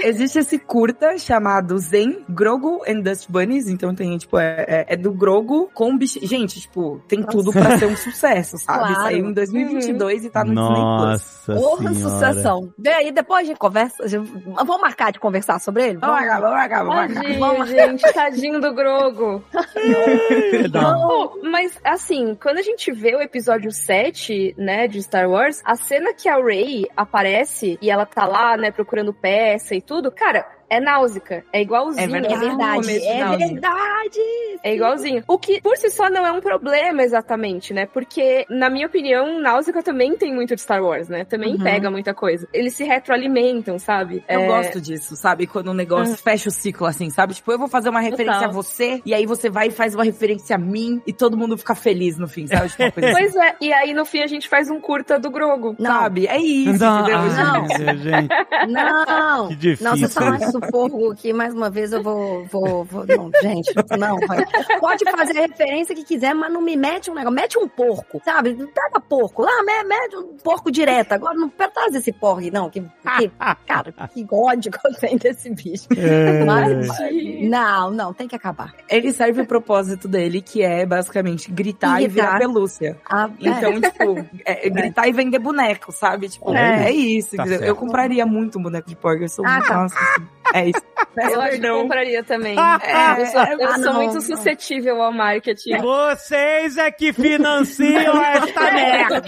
existe esse curta chamado Zen, Grogu and Dust Bunnies. Então tem, tipo, é, é- é do Grogu com bicho. Gente, tipo, tem tudo pra ser um sucesso, sabe? Claro. Saiu em 2022 e tá no Disney Plus. Nossa Porra, sucessão. Vê aí, depois a gente conversa. Vamos marcar de conversar sobre ele? Vamos acabar, vamos acabar, vamos acabar. Tadinho, [laughs] gente, tadinho do Grogo. [laughs] Não. Mas assim, quando a gente vê o episódio 7, né, de Star Wars, a cena que a Rey aparece e ela tá lá, né, procurando peça e tudo, cara, é náusica. É igualzinho. É verdade. É verdade, é Náusea. verdade. É igualzinho. O que por si só não é um problema exatamente, né? Porque, na minha opinião, Náusica também tem muito de Star Wars, né? Também Uhum. pega muita coisa. Eles se retroalimentam, sabe? Eu É, gosto disso, sabe? Quando o negócio fecha o ciclo, assim, sabe? Tipo, eu vou fazer uma referência Total. a você, e aí você vai e faz uma referência a mim, e todo mundo fica feliz no fim, sabe? Tipo, uma coisa assim, Pois é, e aí no fim a gente faz um curta do Grogo. Não, sabe? É isso, Não, ah, [laughs] gente. não. Que difícil. Não, você fala isso porco aqui, mais uma vez eu vou, vou, vou- não, gente, não, vai. pode fazer a referência que quiser, mas não me mete um negócio, mete um porco, sabe, pega porco, lá, me- mete um porco direto, agora não traz esse porco, não, que, que cara, que ódio que eu tenho desse bicho. É. Mas, não, não, tem que acabar. Ele serve o propósito dele, que é basicamente gritar e Irritar. virar pelúcia. Ah, Então, tipo, é, é gritar e vender boneco, sabe? Tipo, É. é, isso. Tá eu compraria muito um boneco de porco. Eu sou Ah, muito. tá. Nossa, assim, [laughs] é isso. Eu acho que eu compraria também. [laughs] É, eu sou, eu ah, sou não, muito não. suscetível ao marketing. Vocês é que financiam [laughs] esta merda.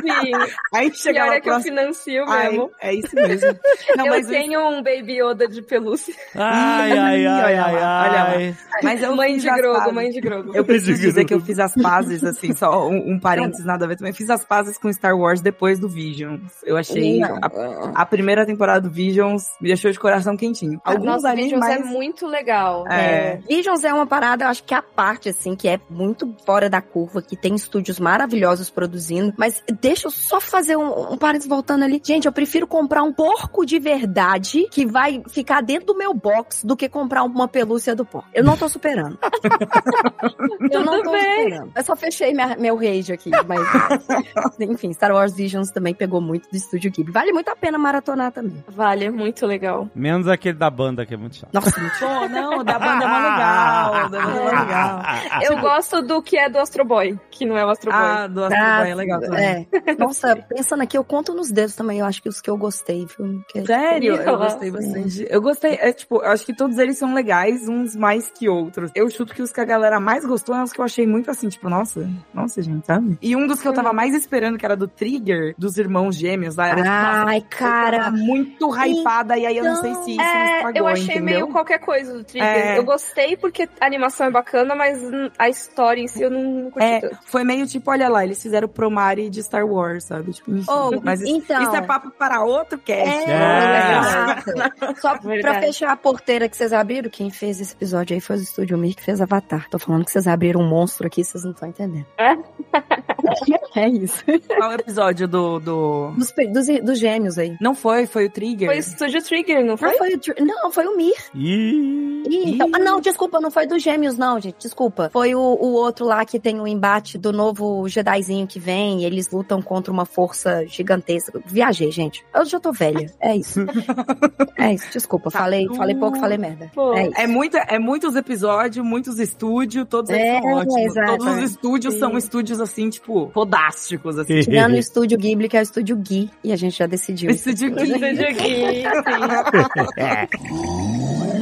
Sim, Aí chega pior lá é que eu próximo. financio Ai, mesmo. é isso mesmo. Não, eu mas, tenho um Baby Yoda de pelúcia. Ai, ai, ai, Olha ai, lá, ai. mas eu mãe de Grogo, mãe de Grogo. Eu preciso dizer que eu fiz as pazes, assim, só um, um parênteses, nada a ver também. Fiz as pazes com Star Wars depois do Visions. Eu achei. A, a primeira temporada do Visions me deixou de coração quentinho. Alguns Nossa, ali, Visions mas. é muito legal. É. Visions é uma parada, eu acho que é a parte, assim, que é muito fora da curva, que tem estúdios maravilhosos produzindo. Mas deixa eu só fazer um, um parênteses voltando ali. Gente, eu prefiro comprar um porco de verdade que vai ficar dentro do meu box do que comprar uma pelúcia do porco. Eu não tô superando. [laughs] eu não tô bem. superando. Eu só fechei minha- meu rage aqui, mas. [laughs] Enfim, Star Wars Visions também pegou muito do estúdio Ghibli. Vale muito a pena maratonar também. Vale, é muito legal. Menos aquele da banda, que é muito chato. Nossa, muito Pô, não, da banda é mó legal. Da banda é legal. Eu gosto do que é do Astro Boy, que não é o Astro Boy. Ah, do Astro Boy é legal também. É. Nossa, pensando aqui, eu conto nos dedos também. Eu acho que os que eu gostei, viu? Que- Sério, eu Nossa. gostei bastante. Eu gostei, é tipo, eu acho que todos eles são legais, uns mais que outros. Eu chuto que os que a galera mais gostou são os que eu achei muito assim, tipo, nossa, nossa, gente, sabe? E um dos que eu tava mais esperando, que era do Trigger, dos irmãos gêmeos lá, era tipo, nossa, Ai, eu tava cara. muito hypada, e aí eu não sei se isso É, estragou, eu achei entendeu? meio qualquer coisa do Trigger. É. Eu gostei porque a animação é bacana, mas a história em si eu não, não curti É, tanto. foi meio tipo, olha lá, eles fizeram Promare de Star Wars, sabe? Tipo, enfim, Oh, mas isso, então. isso é papo para outro cast. É. exato. [laughs] Só pra Verdade. fechar a porteira que vocês abriram, quem fez esse episódio aí foi o Estúdio Mir que fez Avatar. Tô falando que vocês abriram um monstro aqui, vocês não estão entendendo. É? [laughs] [laughs] É isso. Qual episódio do, do... Dos, dos, dos gênios aí. Não foi, foi o Trigger. Foi Studio Trigger, não foi? Não, foi o, Tr- não, foi o Mir. Ih, então- ah, não, desculpa, não foi dos gêmeos, não, gente. Desculpa. Foi o, o outro lá que tem o embate do novo Jedizinho que vem e eles lutam contra uma força gigantesca. Viajei, gente. Eu já tô velha. É isso. é isso, desculpa. Tá Falei, tudo. falei pouco, falei merda. Pô. É isso. É, muito, é muitos episódios, muitos estúdios, todos eles É, são ótimos. exato. Todos os estúdios Sim. são estúdios, assim, tipo, fodásticos, assim. Tirando o Estúdio Ghibli, que é o Estúdio Gui, e a gente já decidiu. Estúdio Studio Ghibli. Ghibli, sim. [laughs]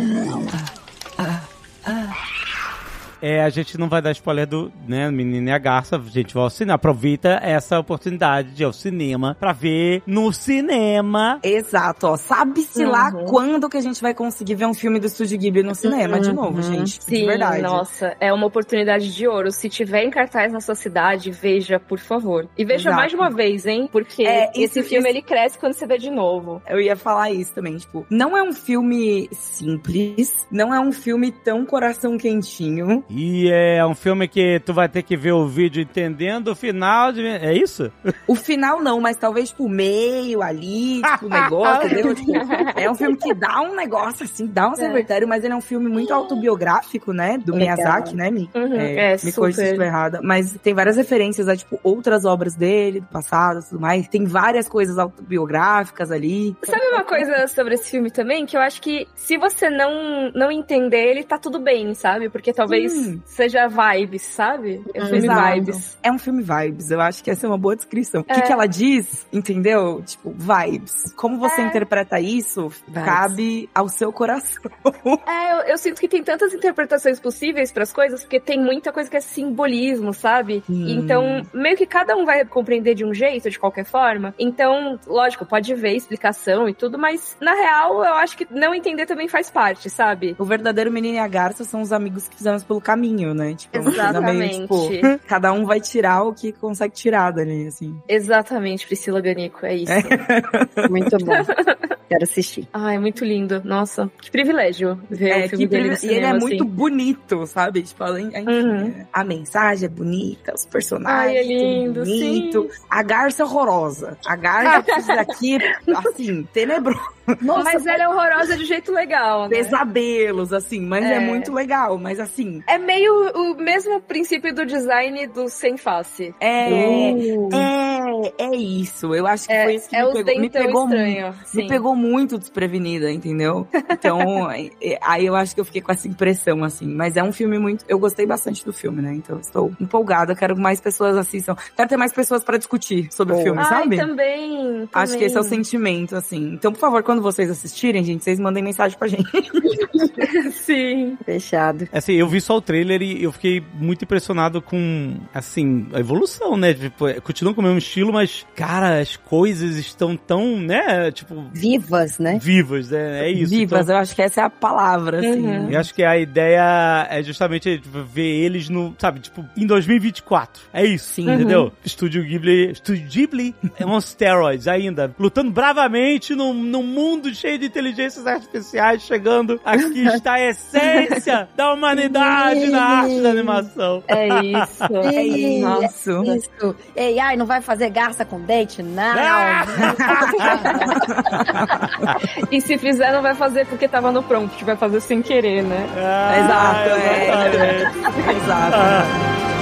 É, a gente não vai dar spoiler do, né, Menina e a Garça. A gente vai ao cinema. Aproveita essa oportunidade de ir ao cinema pra ver no cinema. Exato, ó. Sabe-se lá Uhum. quando que a gente vai conseguir ver um filme do Estúdio Ghibli no cinema, de novo, Uhum. gente. Sim, de verdade. nossa, é uma oportunidade de ouro. Se tiver em cartaz na sua cidade, veja, por favor. E veja Exato. mais de uma vez, hein? Porque É, esse isso- filme isso- ele cresce quando você vê de novo. Eu ia falar isso também, tipo, não é um filme simples, não é um filme tão coração quentinho, E é um filme que tu vai ter que ver o vídeo entendendo o final de... É isso? O final não, mas talvez, tipo, o meio ali, tipo, o [laughs] negócio, entendeu? Tipo, é um filme que dá um negócio, assim, dá um secretário, mas ele é um filme muito autobiográfico, né? Do Legal. Miyazaki, né, Mi? Uhum, É, é, me corrija se super. estou errada. Mas tem várias referências a, tipo, outras obras dele, do passado e tudo mais. Tem várias coisas autobiográficas ali. Sabe uma coisa sobre esse filme também? Que eu acho que se você não, não entender ele, tá tudo bem, sabe? Porque talvez Sim. Seja vibes, sabe? É um filme Exato. vibes. É um filme vibes. Eu acho que essa é uma boa descrição. O que, É. que ela diz, entendeu? Tipo, vibes. Como você É. interpreta isso, Vibes. cabe ao seu coração. [laughs] É, eu, eu sinto que tem tantas interpretações possíveis pras coisas, porque tem muita coisa que é simbolismo, sabe? Sim. Então, meio que cada um vai compreender de um jeito, de qualquer forma. Então, lógico, pode ver explicação e tudo, mas na real, eu acho que não entender também faz parte, sabe? O verdadeiro menino e a garça são os amigos que fizemos pelo caminho, né? Tipo, é uma coisa meio, Exatamente. tipo, [laughs] cada um vai tirar o que consegue tirar dali, assim. Exatamente, Priscila Ganico, é isso. [laughs] Muito bom. Quero assistir. Ai, muito lindo. Nossa, que privilégio ver É, o filme que dele no privi- e ele é cinema, muito assim. bonito, sabe? Tipo, além, enfim, Uhum. a mensagem é bonita, os personagens Ai, é lindo, bonito. A garça é horrorosa. A garça [laughs] aqui, assim, tenebroso. Nossa, Mas ela é horrorosa de jeito legal, né? Pesadelos, assim, mas é. É. muito legal. Mas assim, É meio o mesmo princípio do design do sem face. é. Uh. É, é isso. Eu acho que É, foi isso que é me os pegou, me pegou estranho. Me sim. pegou muito desprevenida, entendeu? Então, [laughs] é, aí eu acho que eu fiquei com essa impressão, assim. Mas é um filme muito. Eu gostei bastante do filme, né? Então, eu estou empolgada. Quero que mais pessoas assistam. Quero ter mais pessoas pra discutir sobre o filme, Ai, sabe? também, Acho que esse é o também. sentimento, assim. Então, por favor, quando vocês assistirem, gente, vocês mandem mensagem pra gente. [laughs] Sim. Fechado. Assim, eu vi só o trailer e eu fiquei muito impressionado com, assim, a evolução, né? Tipo, é, continuam com o mesmo estilo, mas, cara, as coisas estão tão, né? Tipo, Vivas, né? vivas, né? É isso. Vivas, Então, eu acho que essa é a palavra, assim. Uhum. eu acho que a ideia é justamente tipo, ver eles no, sabe, tipo, em 2024. É isso, Sim. entendeu? Estúdio Ghibli, Estúdio Ghibli é um steroids ainda, lutando bravamente num, num mundo cheio de inteligências artificiais, chegando aqui está a essência [laughs] da humanidade na arte da animação. É isso. É isso. Nossa. Isso. Ei, ai, não vai fazer garça com dente? Não. Ah! [laughs] E se fizer, não vai fazer porque tava no prompt, vai fazer sem querer, né? Ah, Exato, é. Exato.